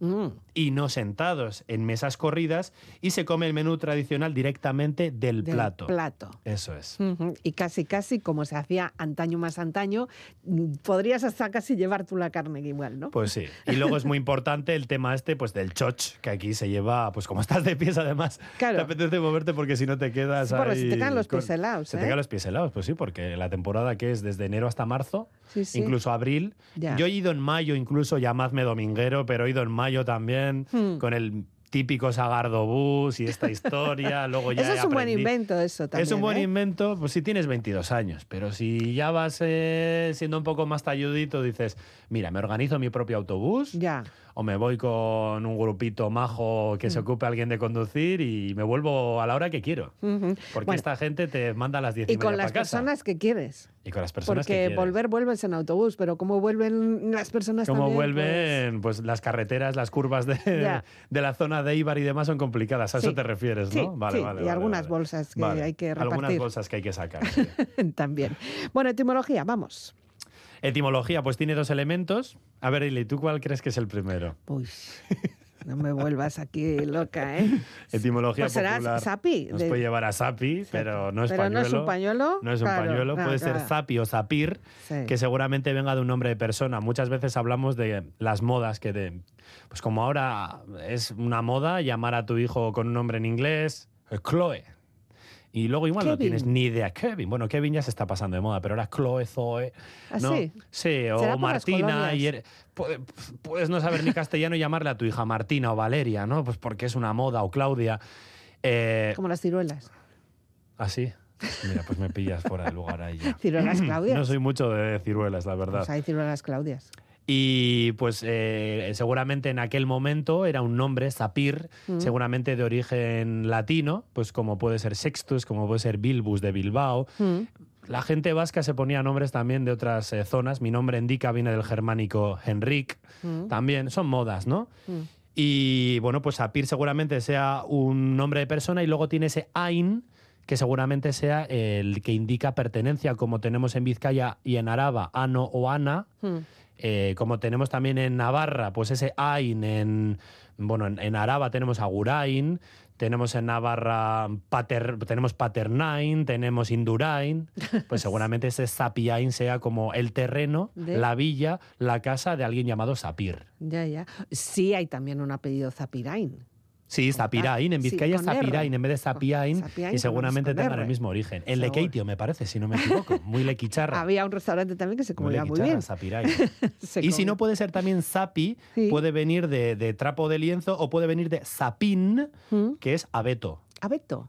Mm, y no sentados en mesas corridas y se come el menú tradicional directamente del, del plato. plato. Eso es. Y casi, casi, como se hacía antaño más antaño, mm, podrías hasta casi llevar tú la carne igual, ¿no? Pues sí. Y luego es muy importante el tema este, pues del choch, que aquí se lleva, pues como estás de pies además, Claro. te apetece moverte porque si no te quedas Sí, ahí se te caen los con- pies helados, Se ¿eh? te caen los pies helados, pues sí, porque la temporada que es desde enero hasta marzo, Sí, sí. incluso abril. Ya. Yo he ido en mayo, incluso llamadme dominguero, pero he ido en mayo también, Hmm. con el típico Sagardo Bus y esta historia. [LAUGHS] Luego ya Eso es un buen invento, eso también. es un buen ¿eh? invento, pues si tienes 22 años, pero si ya vas eh, siendo un poco más talludito, dices, mira, me organizo mi propio autobús Ya. O me voy con un grupito majo que se Mm. ocupe alguien de conducir y me vuelvo a la hora que quiero. Porque Bueno, esta gente te manda a las 10 y, y con las casa. personas que quieres. Y con las personas que Porque volver vuelves en autobús, pero cómo vuelven las personas Como también, vuelven, pues... las carreteras, las curvas de, [LAUGHS] de la zona de Ibar y demás son complicadas. A Sí. eso te refieres, Sí, ¿no? Vale, sí, vale. y vale, algunas vale. bolsas que Vale, hay que Algunas repartir. bolsas que hay que sacar. [LAUGHS] también. Bueno, etimología, vamos. Etimología, pues tiene dos elementos. A ver, Ili, ¿tú cuál crees que es el primero? No me vuelvas aquí loca, ¿eh? Etimología Pues será popular. sapi. Nos de- puede llevar a sapi, pero no es Pero pañuelo. no es un pañuelo. No es un pañuelo, claro, puede ser zapi o zapir, Sí. que seguramente venga de un nombre de persona. Muchas veces hablamos de las modas, que de, pues como ahora es una moda llamar a tu hijo con un nombre en inglés, Chloe. Y luego igual no Kevin. tienes ni idea. Kevin, bueno, Kevin ya se está pasando de moda, pero ahora Chloe, Zoe, ¿Ah, ¿no? sí? Sí, ¿Será o Martina. Y er- pu- puedes no saber ni castellano y llamarle a tu hija Martina o Valeria, ¿no? Pues porque es una moda, o Claudia. Eh, Como las ciruelas. Así. Mira, pues me pillas fuera de lugar ahí ya. [LAUGHS] Ciruelas [CLEARS THROAT] Claudias. No soy mucho de ciruelas, la verdad. Pues hay ciruelas Claudias. Y pues eh, seguramente en aquel momento era un nombre, Sapir, Mm. seguramente de origen latino, pues como puede ser Sextus, como puede ser Bilbus de Bilbao. Mm. La gente vasca se ponía nombres también de otras eh, zonas. Mi nombre indica viene del germánico Henrik. Mm. También son modas, ¿no? Mm. Y bueno, pues Sapir seguramente sea un nombre de persona y luego tiene ese Ain, que seguramente sea el que indica pertenencia, como tenemos en Vizcaya y en Araba, Ano o Ana. Eh, como tenemos también en Navarra, pues ese Ain, en, bueno, en, en Araba tenemos Agurain, tenemos en Navarra pater, tenemos Paternain, tenemos Indurain, [LAUGHS] pues seguramente ese Sapiain sea como el terreno, De- la villa, la casa de alguien llamado Sapir. Ya, ya. Sí, hay también un apellido Zapirain. Sí, Zapirain, en Sí, Vizcaya R. Zapirain en vez de Sapiain, y seguramente tengan el mismo origen. En Seguro. Lekeitio, me parece, si no me equivoco, muy lequicharra. Había un restaurante también que se Muy comía muy lequicharra, bien. Sapirain. [LAUGHS] Se Y si no puede ser también sapi, Sí. puede venir de, de trapo de lienzo o puede venir de sapín, Mm. que es abeto. Abeto.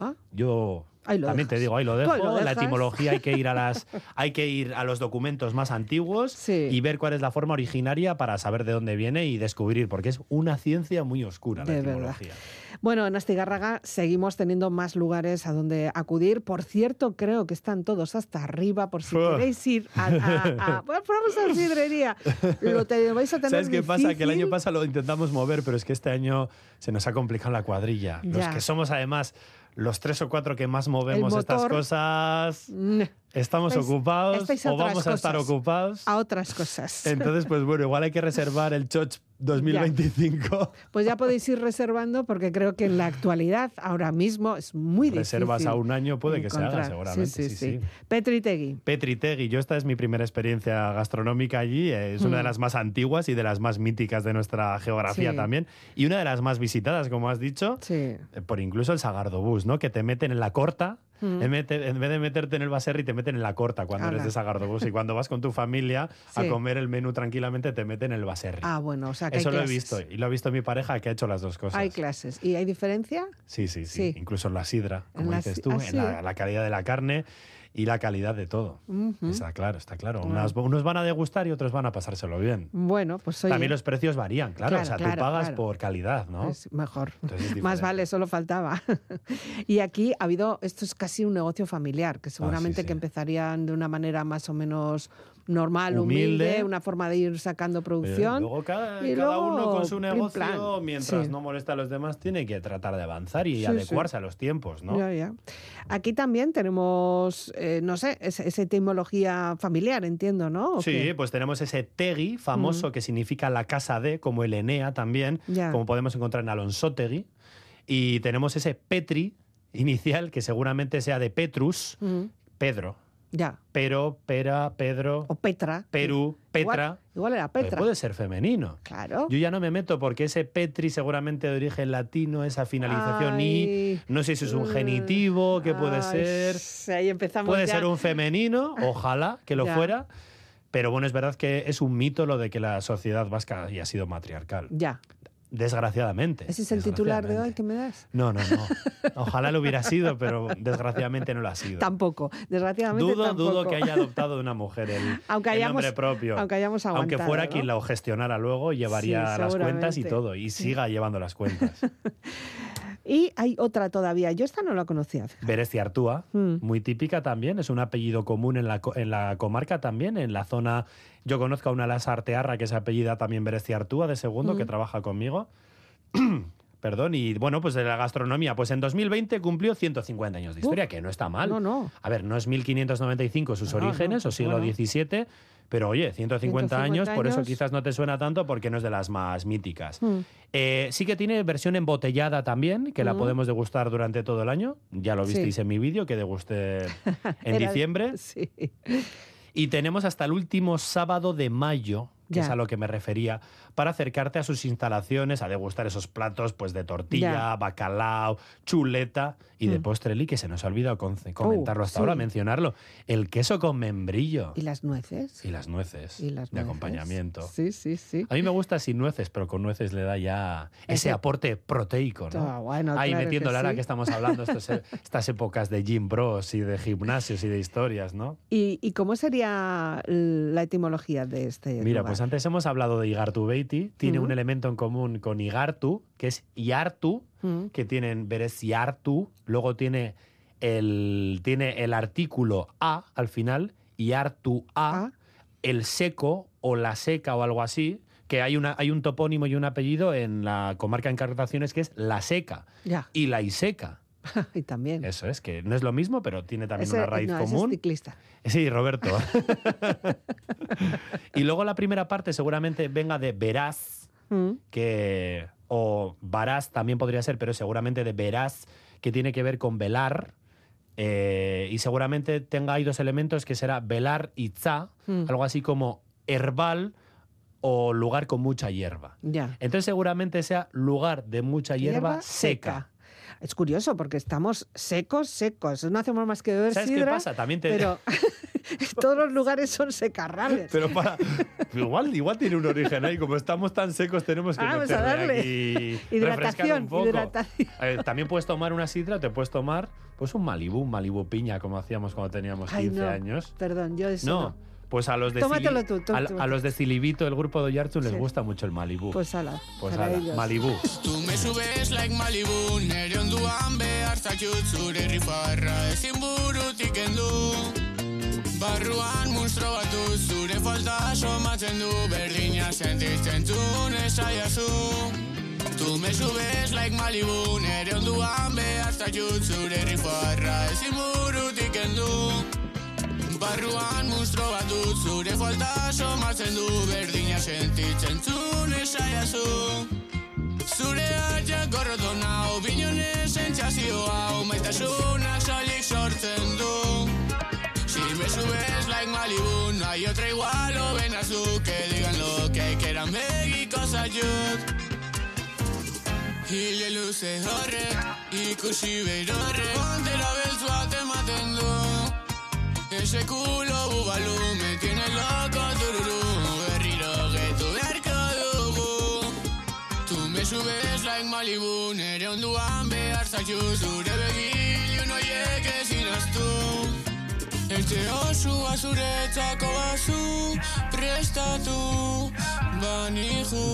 Ah, Yo Ahí lo también te digo, ahí lo dejo. ahí lo La etimología hay que ir a [LAUGHS] las, hay que ir a los documentos más antiguos Sí. y ver cuál es la forma originaria para saber de dónde viene y descubrir, porque es una ciencia muy oscura la verdad. etimología. Bueno, en Astigárraga seguimos teniendo más lugares a donde acudir. Por cierto, creo que están todos hasta arriba por si Uf. queréis ir a, a, a- [LAUGHS] bueno, vamos a la sidrería. Lo te vais a tener ¿Sabes qué pasa? Que el año pasado lo intentamos mover, pero es que este año se nos ha complicado la cuadrilla. Los que somos además los tres o cuatro que más movemos estas cosas, Mm, estamos Estáis- ocupados o vamos a estar cosas. ocupados. A otras cosas. Entonces, pues bueno, igual hay que reservar el Choch 2025. Pues ya podéis ir reservando porque creo que en la actualidad, ahora mismo, es muy difícil. Reservas a un año, puede que se haga encontrar. seguramente. Sí, sí, sí, sí. sí. Petri Tegui. Petri Tegui, yo esta es mi primera experiencia gastronómica allí, eh, es una de Mm. las más antiguas y de las más míticas de nuestra geografía Sí. también, y una de las más visitadas, como has dicho, Sí. eh, por incluso el Sagardo Bus, ¿no? Que te meten en la corta, Mm. en, vez de meterte en el baserri, te meten en la corta cuando Ala. eres de Sagardo Bus, y cuando vas con tu familia [LAUGHS] Sí. a comer el menú tranquilamente, te meten en el baserri. Ah, bueno, o sea que Eso hay lo he visto, y lo ha visto mi pareja que ha hecho las dos cosas. Hay clases. ¿Y hay diferencia? Sí, sí, sí, Sí. Incluso en la sidra, como dices tú, ah, en la, la calidad de la carne y la calidad de todo. Está claro, está claro. Unas- unos van a degustar y otros van a pasárselo bien. Bueno, pues oye, También los precios varían, claro. Claro, o sea, claro, tú pagas claro. por calidad, ¿no? es mejor. Es Más vale, solo faltaba. [LAUGHS] y aquí ha habido, esto es casi un negocio familiar, que seguramente Ah, sí. que empezarían de una manera más o menos normal, humilde, Humilde. una forma de ir sacando producción. Luego cada, y cada luego, uno con su negocio, plan. mientras Sí. no molesta a los demás, tiene que tratar de avanzar y Sí, adecuarse a los tiempos, ¿no? Ya, ya. Aquí también tenemos, eh, no sé, esa, esa etimología familiar, entiendo, ¿no? ¿O Sí, qué? pues tenemos ese Tegui famoso que significa la casa de, como el Enea también, Ya. como podemos encontrar en Alonsotegui. Y tenemos ese Petri inicial, que seguramente sea de Petrus, Mm, Pedro. Ya. Pero, Pera, Pedro, O Petra. Perú, Petra. Igual, igual era eh, Petra. Puede ser femenino. Claro. Yo ya no me meto porque ese Petri seguramente de origen latino, esa finalización Ay. no sé si es un genitivo, que puede Ay, ser. sí, Ahí empezamos Puede ya. ser un femenino, [LAUGHS] ojalá que lo Ya. fuera. Pero bueno, es verdad que es un mito lo de que la sociedad vasca haya sido matriarcal. Ya. Desgraciadamente. ¿Ese es el titular de hoy que me das? No, no, no. [LAUGHS] Ojalá lo hubiera sido, pero desgraciadamente no lo ha sido. Tampoco. Desgraciadamente Dudo, tampoco. dudo que haya adoptado de una mujer el, [LAUGHS] Aunque el hayamos- nombre propio. aunque hayamos Aunque aguantado, fuera ¿no? quien lo gestionara luego, llevaría Sí, las cuentas y todo, y siga llevando las cuentas. [LAUGHS] Y hay otra todavía. Yo esta no la conocía. Beresti Artúa, Mm. muy típica también, es un apellido común en la, en la comarca también, en la zona. Yo conozco a una Las Artearra que se apellida también Beresti Artúa de segundo, Mm. que trabaja conmigo. [CLEARS THROAT] Perdón, y bueno, pues de la gastronomía, pues en 2020 cumplió 150 años de historia, que no está mal. No, no. A ver, no es 1595 sus No, no, orígenes, o pues siglo bueno. XVII, pero oye, 150, 150 años, por eso quizás no te suena tanto porque no es de las más míticas. Mm. Eh, sí que tiene versión embotellada también, que la Mm. podemos degustar durante todo el año. Ya lo Sí. visteis en mi vídeo, que degusté [LAUGHS] en Era- diciembre. Sí. Y tenemos hasta el último sábado de mayo, que Ya. es a lo que me refería, para acercarte a sus instalaciones, a degustar esos platos pues de tortilla, Ya. bacalao, chuleta y de Mm. postreli, que se nos ha olvidado con- comentarlo hasta ahora, mencionarlo, el queso con membrillo ¿Y las nueces? y las nueces Y las de nueces. acompañamiento. Sí, sí, sí. A mí me gusta sin nueces, pero con nueces le da ya ese, Ese- aporte proteico, ¿no? Ah, bueno, Ahí claro que metiéndole ahora sí. que estamos hablando estos- [LAUGHS] estas épocas de gym bros y de gimnasios y de historias, ¿no? ¿Y, y cómo sería la etimología de este Mira, lugar? Pues antes hemos hablado de Igartu Beiti, tiene un elemento en común con Igartu, que es Iartu, que tienen Beres Iartu, luego tiene el, tiene el artículo A al final, Iartu A, Ah. el seco o la seca o algo así, que hay, una, hay un topónimo y un apellido en la comarca de Encartaciones que es la seca Ya, y la Iseca. [LAUGHS] y también. Eso es, que no es lo mismo, pero tiene también Ese- una raíz no, ese es común. ciclista. Sí, Roberto. [LAUGHS] y luego la primera parte seguramente venga de verás, Mm, que o varás también podría ser, pero seguramente de verás, que tiene que ver con velar. eh, y seguramente tenga ahí dos elementos que será velar y tza, Mm. algo así como herbal o lugar con mucha hierba. Ya. Entonces seguramente sea lugar de mucha hierba, seca. Es curioso porque estamos secos, secos. No hacemos más que beber ¿Sabes qué sidra, pasa? También te... pero [LAUGHS] todos los lugares son secarrales. Pero para. igual, igual tiene un origen ahí. Como estamos tan secos, tenemos que Vamos a meterle darle. aquí. [LAUGHS] hidratación, un poco. hidratación. Eh, también puedes tomar una sidra, te puedes tomar pues un Malibú, un Malibú piña, como hacíamos cuando teníamos 15 Ay, no. años. Perdón, yo eso No, no. Pues a los de Tómatelo tú, tú, a, tú. a los de Cilibito, el grupo de Oyartu, les Sí. gusta mucho el Malibú. Pues ala, Pues ala, ellos. Malibú. Tu me subes like Malibu Nere onduan behar zakiut zure rifarra Ezin burutik endu Barruan monstro batu zure falta somatzen du Berdina sentitzen zuen esaiazu Tu me subes like Malibu Nere onduan behar zakiut zure rifarra Ezin burutik endu Barruan monstro bat dut zure falta somatzen du Berdina sentitzen zuen esaiazu Zure hartxak gorroto nau Binonez sentsazio hau Maitasunak soilik sortzen du. Si me subes like Malibu No hay otra igual o ven Que digan lo que quieran begiko zaiut Hile luze horrek Ikusi behir horrek Pantera beltz bat ematen du Ese culo bubalu me tiene loco tururú Berriro getu beharko dugu Tu me subes like Malibu Nere onduan behar zaitu Zure begilun oiek ezin astu Este osua zuretzako bazu Prestatu banihu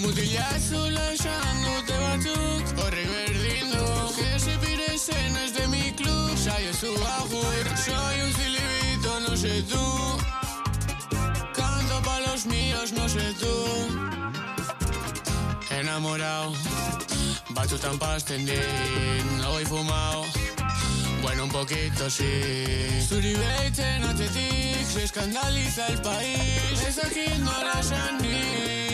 Mutila zula esan dute batzuk Horrek berdin du Que se pire escenas de mi club Saio zu agur Soy un silibito, no sé tú. Canto pa' los míos, no sé tú. Enamorado Batzutan pasten dit No voy fumado Bueno, un poquito sí. Zuri behitzen atzetik Se escandaliza el país. Ez dakit nola esanik Eres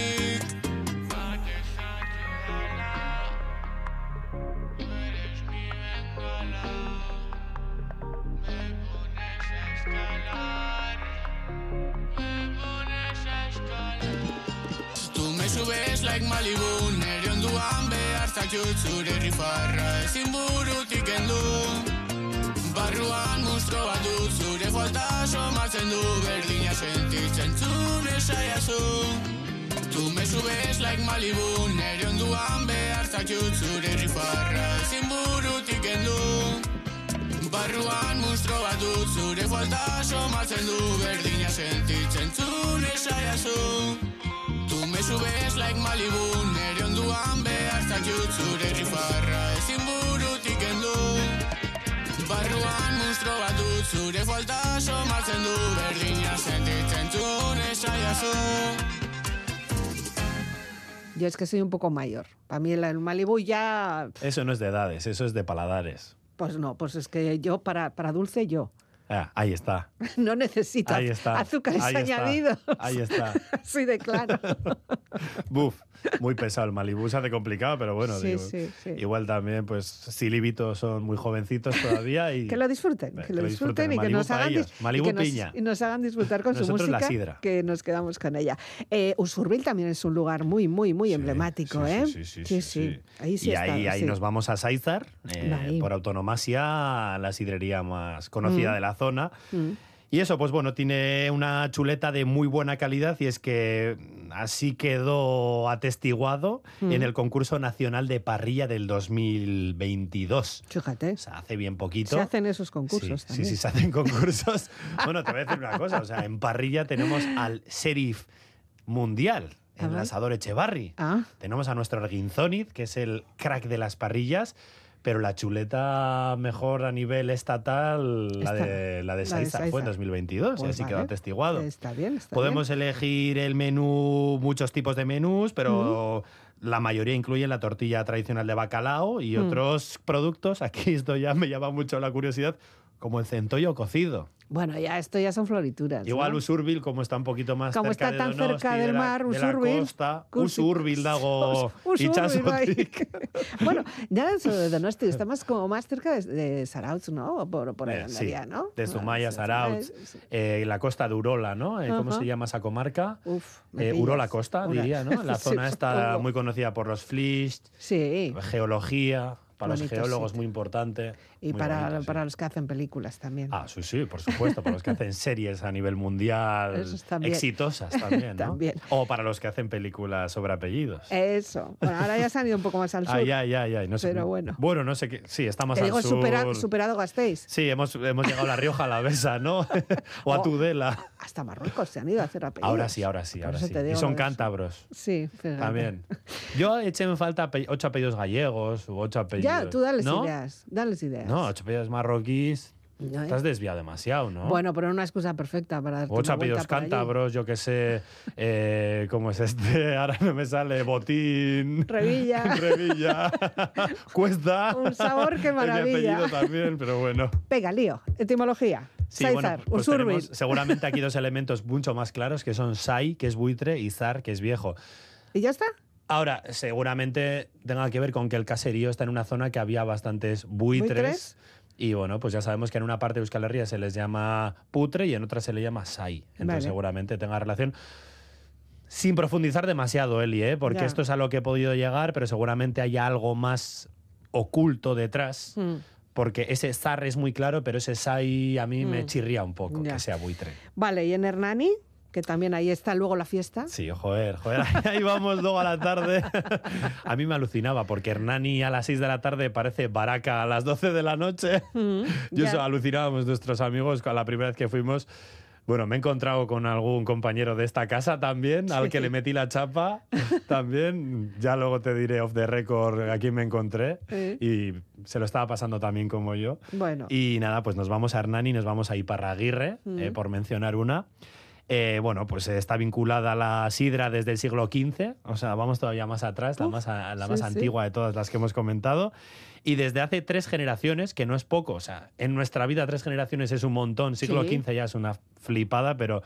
subes like Malibu Nere onduan behar zaitut zure rifarra Ezin burutik endu Barruan monstro bat dut zure falta somatzen du Berdina sentitzen zuen esaiazu Tu me subes like Malibu Nere onduan behar zaitut zure rifarra Ezin burutik endu Barruan monstro bat dut zure falta somatzen du Berdina sentitzen zuen esaiazu Tu me subes like Malibu Nere onduan behar zaitut zure rifarra Ezin burutik endu Barruan monstro bat dut zure falta somatzen du Berdina sentitzen zuen esaiazu Yo es que soy un poco mayor. Para mí el Malibu ya... Eso no es de edades, eso es de paladares. Pues no, pues es que yo para, para dulce yo. Ah, ahí está. [LAUGHS] No está. azúcares ahí está, añadidos. Ahí está. [LAUGHS] Así de claro. [LAUGHS] Buf, muy pesado el Malibu, se hace complicado, pero bueno, Sí, digo, sí, sí. igual también, pues Silibito son muy jovencitos todavía y [LAUGHS] Que lo disfruten, que lo disfruten y que nos hagan, y Malibu nos- piña. y nos hagan disfrutar con su Nosotros la música, sidra. que nos quedamos con ella. Eh, Usurbil también es un lugar muy, muy, muy emblemático, ¿eh? Sí, sí. Ahí sí y está, ahí, nos vamos a Saizar, eh, por autonomasia, la sidrería más conocida Mm. de la zona. Mm. Y eso, pues bueno, tiene una chuleta de muy buena calidad y es que así quedó atestiguado Mm. en el concurso nacional de parrilla del 2022. Fíjate, O sea, hace bien poquito. se hacen esos concursos sí, también. sí, sí, se hacen concursos. [LAUGHS] bueno, te voy a decir una cosa. O sea, en parrilla tenemos al sheriff mundial, el Ajá. asador Echevarri. Ah, Tenemos a nuestro Erguinzoniz, que es el crack de las parrillas. Pero la chuleta mejor a nivel estatal, la de, la de Saizar, fue en Saizar. 2022, y Pues así quedó vale. atestiguado. está bien, está Podemos elegir el menú, muchos tipos de menús, pero la mayoría incluyen la tortilla tradicional de bacalao y Mm. otros productos. Aquí esto ya me llama mucho la curiosidad, como el centollo cocido. Bueno, ya esto ya son florituras. Igual ¿no? Usurbil, como está un poquito más Como cerca está de tan Donosti, cerca de del la- mar, de la Usurbil, costa, Usurbil dago Usurbil, [LAUGHS] bueno, ya de Donosti, está más como más cerca de, de Zarautz, ¿no? Por, por ahí Eh, sí, andaría, ¿no? de Ah, Zumaya, sí, Zarautz, sí. eh, la costa de Urola, ¿no? Eh, ¿Cómo Ajá. se llama esa comarca? Uf, Eh. Urola Costa, Ura- diría, ¿no? La [LAUGHS] Sí, zona está supongo. muy conocida por los flish, Sí, geología, para los Bonito geólogos sitio. muy importante. Y muy para, bonito, sí. para los que hacen películas también. Ah, sí, sí, por supuesto, para los que hacen series a nivel mundial [LAUGHS] también. exitosas [LAUGHS] también, ¿no? También. O para los que hacen películas sobre apellidos. Eso. Bueno, ahora ya se han ido un poco más al [LAUGHS] sur. Ay, ay, ay, ay, no sé. Pero bueno. Bueno, no sé qué. Sí, está más Te al digo, sur. supera- superado Gasteiz. Sí, hemos, hemos llegado a La Rioja, a la Besa, ¿no? o a Oh. Tudela. Hasta Marruecos se han ido a hacer apellidos. Ahora sí, ahora sí, ahora sí. Y son cántabros. Sí, fíjate. También. Yo eché en falta ocho apellidos gallegos u ocho apellidos. Ya, tú dales ¿No? ideas. Dales ideas. No, ocho apellidos marroquíes. No, ¿eh? Te has desviado demasiado, ¿no? Bueno, pero una excusa perfecta para darte Ocho apellidos cántabros, yo qué sé, eh, ¿cómo es este? [LAUGHS] Ahora no me sale, Botín. Revilla. [LAUGHS] Revilla. [LAUGHS] Cuesta. Un sabor, Es mi maravilla. apellido también, pero bueno. Pega, lío. Etimología. Sí, Saizar, bueno, pues tenemos seguramente aquí dos elementos mucho más claros, que son Sai, que es buitre, y Zar, que es viejo. ¿Y ya está? Ahora, seguramente tenga que ver con que el caserío está en una zona que había bastantes buitres. ¿Buitres? Y bueno, pues ya sabemos que en una parte de Euskal Herria se les llama putre y en otra se le llama sai. Entonces Vale. seguramente tenga relación. Sin profundizar demasiado, Eli, ¿eh? porque Ya. esto es a lo que he podido llegar, pero seguramente haya algo más oculto detrás. Mm. Porque ese zar es muy claro, pero ese sai a mí me Mm. chirría un poco Ya. que sea buitre. Vale, y en Hernani, que también ahí está luego la fiesta. Sí, joder, joder, [LAUGHS] ahí vamos luego a la tarde. [LAUGHS] A mí me alucinaba porque Hernani a las 6 de la tarde parece Baraca a las 12 de la noche. Mm, Yo eso alucinábamos nuestros amigos con la primera vez que fuimos. Bueno, me he encontrado con algún compañero de esta casa también, al que le metí la chapa [LAUGHS] también. Ya luego te diré off the record a quién me encontré. Eh. Y se lo estaba pasando también como yo. Bueno, Y nada, pues nos vamos a Hernani, nos vamos a Iparraguirre, Mm. eh, por mencionar una. Eh, bueno, pues está vinculada a la sidra desde el siglo XV, o sea, vamos todavía más atrás, la más, la sí, más sí. antigua de todas las que hemos comentado. Y desde hace tres generaciones, que no es poco, o sea, en nuestra vida tres generaciones es un montón, siglo Sí. XV ya es una flipada, pero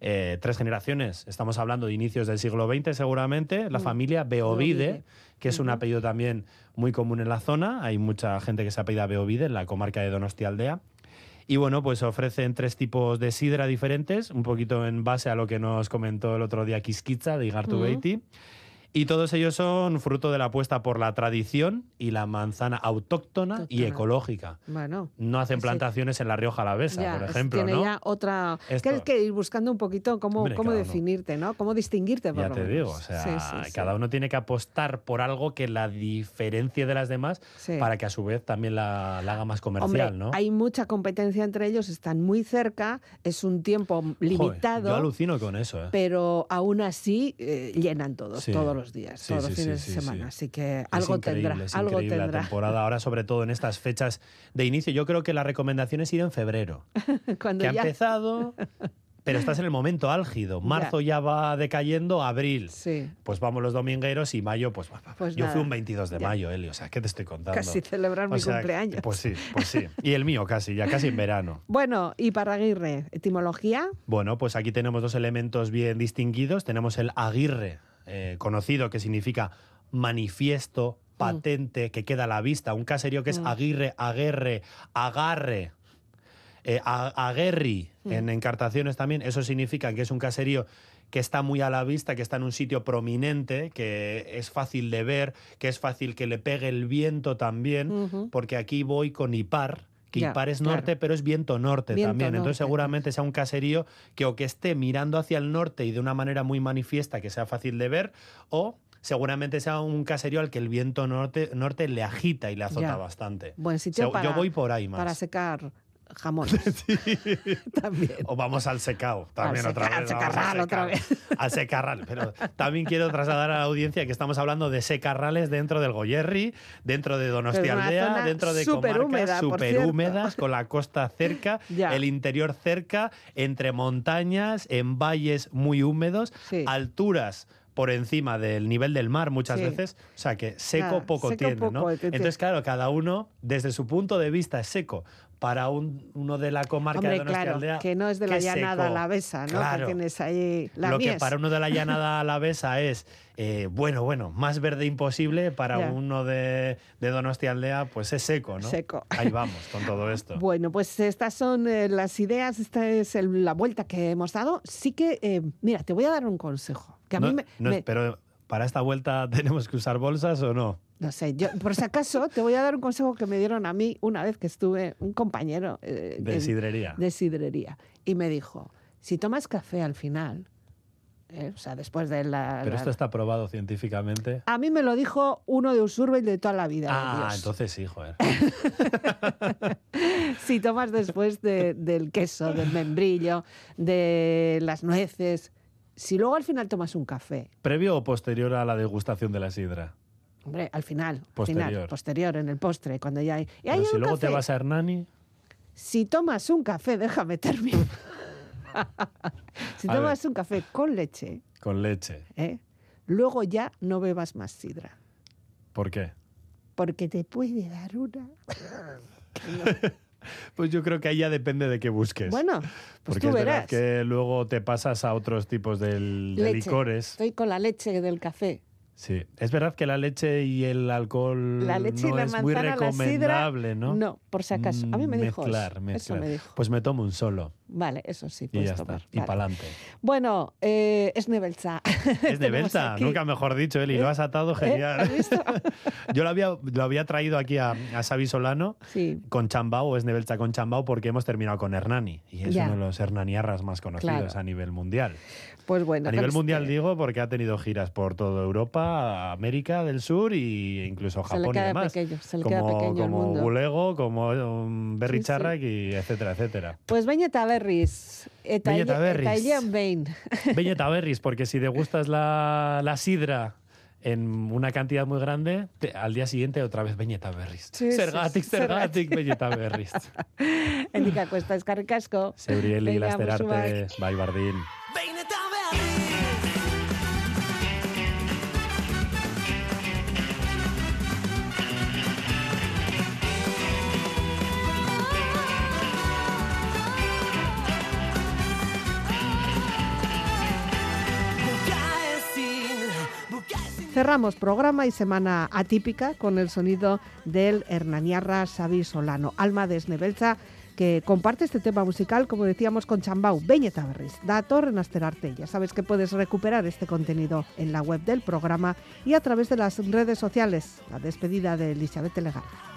eh, tres generaciones, estamos hablando de inicios del siglo XX seguramente, la Mm. familia Beovide, Beovide. que es un apellido también muy común en la zona, hay mucha gente que se apellida Beovide en la comarca de Donostialdea. Y bueno, pues ofrecen tres tipos de sidra diferentes, un poquito en base a lo que nos comentó el otro día Quisquitza de Igartu Mm. Beiti. Y todos ellos son fruto de la apuesta por la tradición y la manzana autóctona y ecológica. bueno. No hacen Sí. plantaciones en la Rioja Alavesa, Ya, por ejemplo, tiene ¿no? ya otra... Es que Esto. hay que ir buscando un poquito cómo, Hombre, cómo uno. definirte, ¿no? Cómo distinguirte, por Ya lo te menos. digo, o sea, Sí, sí, sí. cada uno tiene que apostar por algo que la diferencie de las demás para que a su vez también la, la haga más Hombre, comercial, ¿no? hay mucha competencia entre ellos, están muy cerca, es un tiempo Joder, limitado. yo alucino con eso, ¿eh? pero aún así eh, llenan todos, todos los días, Sí, todos sí, los fines sí, de semana. Así que algo tendrá, es algo increíble tendrá. la temporada. Ahora, sobre todo en estas fechas de inicio, yo creo que la recomendación es ir en febrero. [LAUGHS] Cuando que ha ya empezado, [LAUGHS] pero estás en el momento álgido. Marzo ya, va decayendo, abril. Sí. Pues vamos los domingueros y mayo, pues. Pues yo nada. fui un 22 de Ya. mayo, Eli, o sea, ¿qué te estoy contando? Casi celebrar mi O sea, cumpleaños. Pues sí, pues sí. [LAUGHS] Y el mío casi, ya casi en verano. Bueno, y para Aguirre, etimología. Bueno, pues aquí tenemos dos elementos bien distinguidos. Tenemos el aguirre, eh, conocido, que significa manifiesto, patente, que queda a la vista. Un caserío que es Mm. aguirre, aguerre, agarre, eh, aguerri, Mm. en encartaciones también. Eso significa que es un caserío que está muy a la vista, que está en un sitio prominente, que es fácil de ver, que es fácil que le pegue el viento también, porque aquí voy con Ipar, que Ya, Ipar es claro. norte, pero es viento norte Viento también. Entonces seguramente sea un caserío que o que esté mirando hacia el norte y de una manera muy manifiesta, que sea fácil de ver, o seguramente sea un caserío al que el viento norte, norte le agita y le azota Ya. bastante. Buen sitio Se- para, Yo voy por ahí más. para secar jamones. [LAUGHS] También. O vamos al secao, también Al otra seca- vez. al secarral otra. Al secarral. Pero también quiero trasladar a la audiencia que estamos hablando de secarrales dentro del Goyerri, dentro de Donostialdea, dentro de comarcas súper húmedas, con la costa cerca, Ya. el interior cerca, entre montañas, en valles muy húmedos, Sí. alturas por encima del nivel del mar muchas Sí. veces, o sea que seco poco seco tiene, poco, ¿no? Entonces, claro, cada uno, desde su punto de vista, es seco. Para un- uno de la comarca Hombre, de claro, Donostialdea, que no es de la llanada alavesa, ¿no? Claro. Que tienes ahí la Lo que para uno de la llanada [LAUGHS] alavesa es, eh, bueno, bueno, más verde imposible, para Ya. uno de, de Donostialdea, pues es seco, ¿no? Seco. [LAUGHS] Ahí vamos con todo esto. Bueno, pues estas son eh, las ideas, esta es el- la vuelta que hemos dado. Sí que, eh, mira, te voy a dar un consejo. Que a No- mí me, no, me- Pero para esta vuelta [LAUGHS] tenemos que usar bolsas o no? No sé, yo, por si acaso, te voy a dar un consejo que me dieron a mí una vez que estuve, un compañero eh, De sidrería. de sidrería. Y me dijo, si tomas café al final, eh, o sea, después de la... Pero la- esto está probado científicamente. A mí me lo dijo uno de Usurbil de toda la vida. Ah, Dios. entonces sí, joder. [LAUGHS] Si tomas después de- del queso, del membrillo, de las nueces, si luego al final tomas un café, ¿Previo o posterior a la degustación de la sidra? hombre, al final, al Posterior. final, posterior, en el postre, cuando ya hay... y hay Pero si luego te vas a Hernani, Si tomas un café, [LAUGHS] déjame terminar. [LAUGHS] si A tomas un café con leche, con leche. ¿eh? luego ya no bebas más sidra, ¿Por qué? porque te puede dar una. [LAUGHS] Pues yo creo que ahí ya depende de qué busques. Bueno, pues Porque tú es verdad que luego te pasas a otros tipos del- de licores. Estoy con la leche del café. Sí, es verdad que la leche y el alcohol La leche y no la es muy manzana, la sidra, recomendable, ¿no? no, por si acaso. A mí me dijo eso. mezclar, Eso mezclar. me dijo. Pues me tomo un solo Vale, eso sí, y puedes ya tomar. está. Y Vale. pa'lante. Bueno, eh, es Nebelza. Es [LAUGHS] de Belsa, nunca mejor dicho, Eli, lo has atado ¿Eh? genial. ¿Has visto? [LAUGHS] Yo lo había, lo había traído aquí a, a Xavi Solano Sí. con Chambao, es Nebelcha con Chambao, porque hemos terminado con Hernani. Y es Ya. uno de los hernaniarras más conocidos Claro. a nivel mundial. Pues bueno. A nivel con mundial este- digo porque ha tenido giras por toda Europa, América del Sur e incluso Se le Japón y queda demás. pequeño, se le como queda pequeño el como mundo. Bulego, como um, Berry Sí, sí. Charrac y etcétera, etcétera. Pues Beñeta Berris. Eta Beñeta Berris. Eta Bain. Beñeta Berris, porque si degustas la, la sidra en una cantidad muy grande, te- al día siguiente otra vez Beñeta Berris. Sí, sí, Zergatik, sí, zergatik, Beñeta Berris. [LAUGHS] Endika Cuesta Escarrik asko. Zeurieli, lasterarte, bai bardin. Behin eta berriz Cerramos programa y semana atípica con el sonido del hernaniarra Xavi Solano, alma de Esnebelza, que comparte este tema musical, como decíamos, con Chambau, Beñeta Berriz, Dator en Asterarte. Ya sabes que puedes recuperar este contenido en la web del programa y a través de las redes sociales. La despedida de Elizabeth Legarda.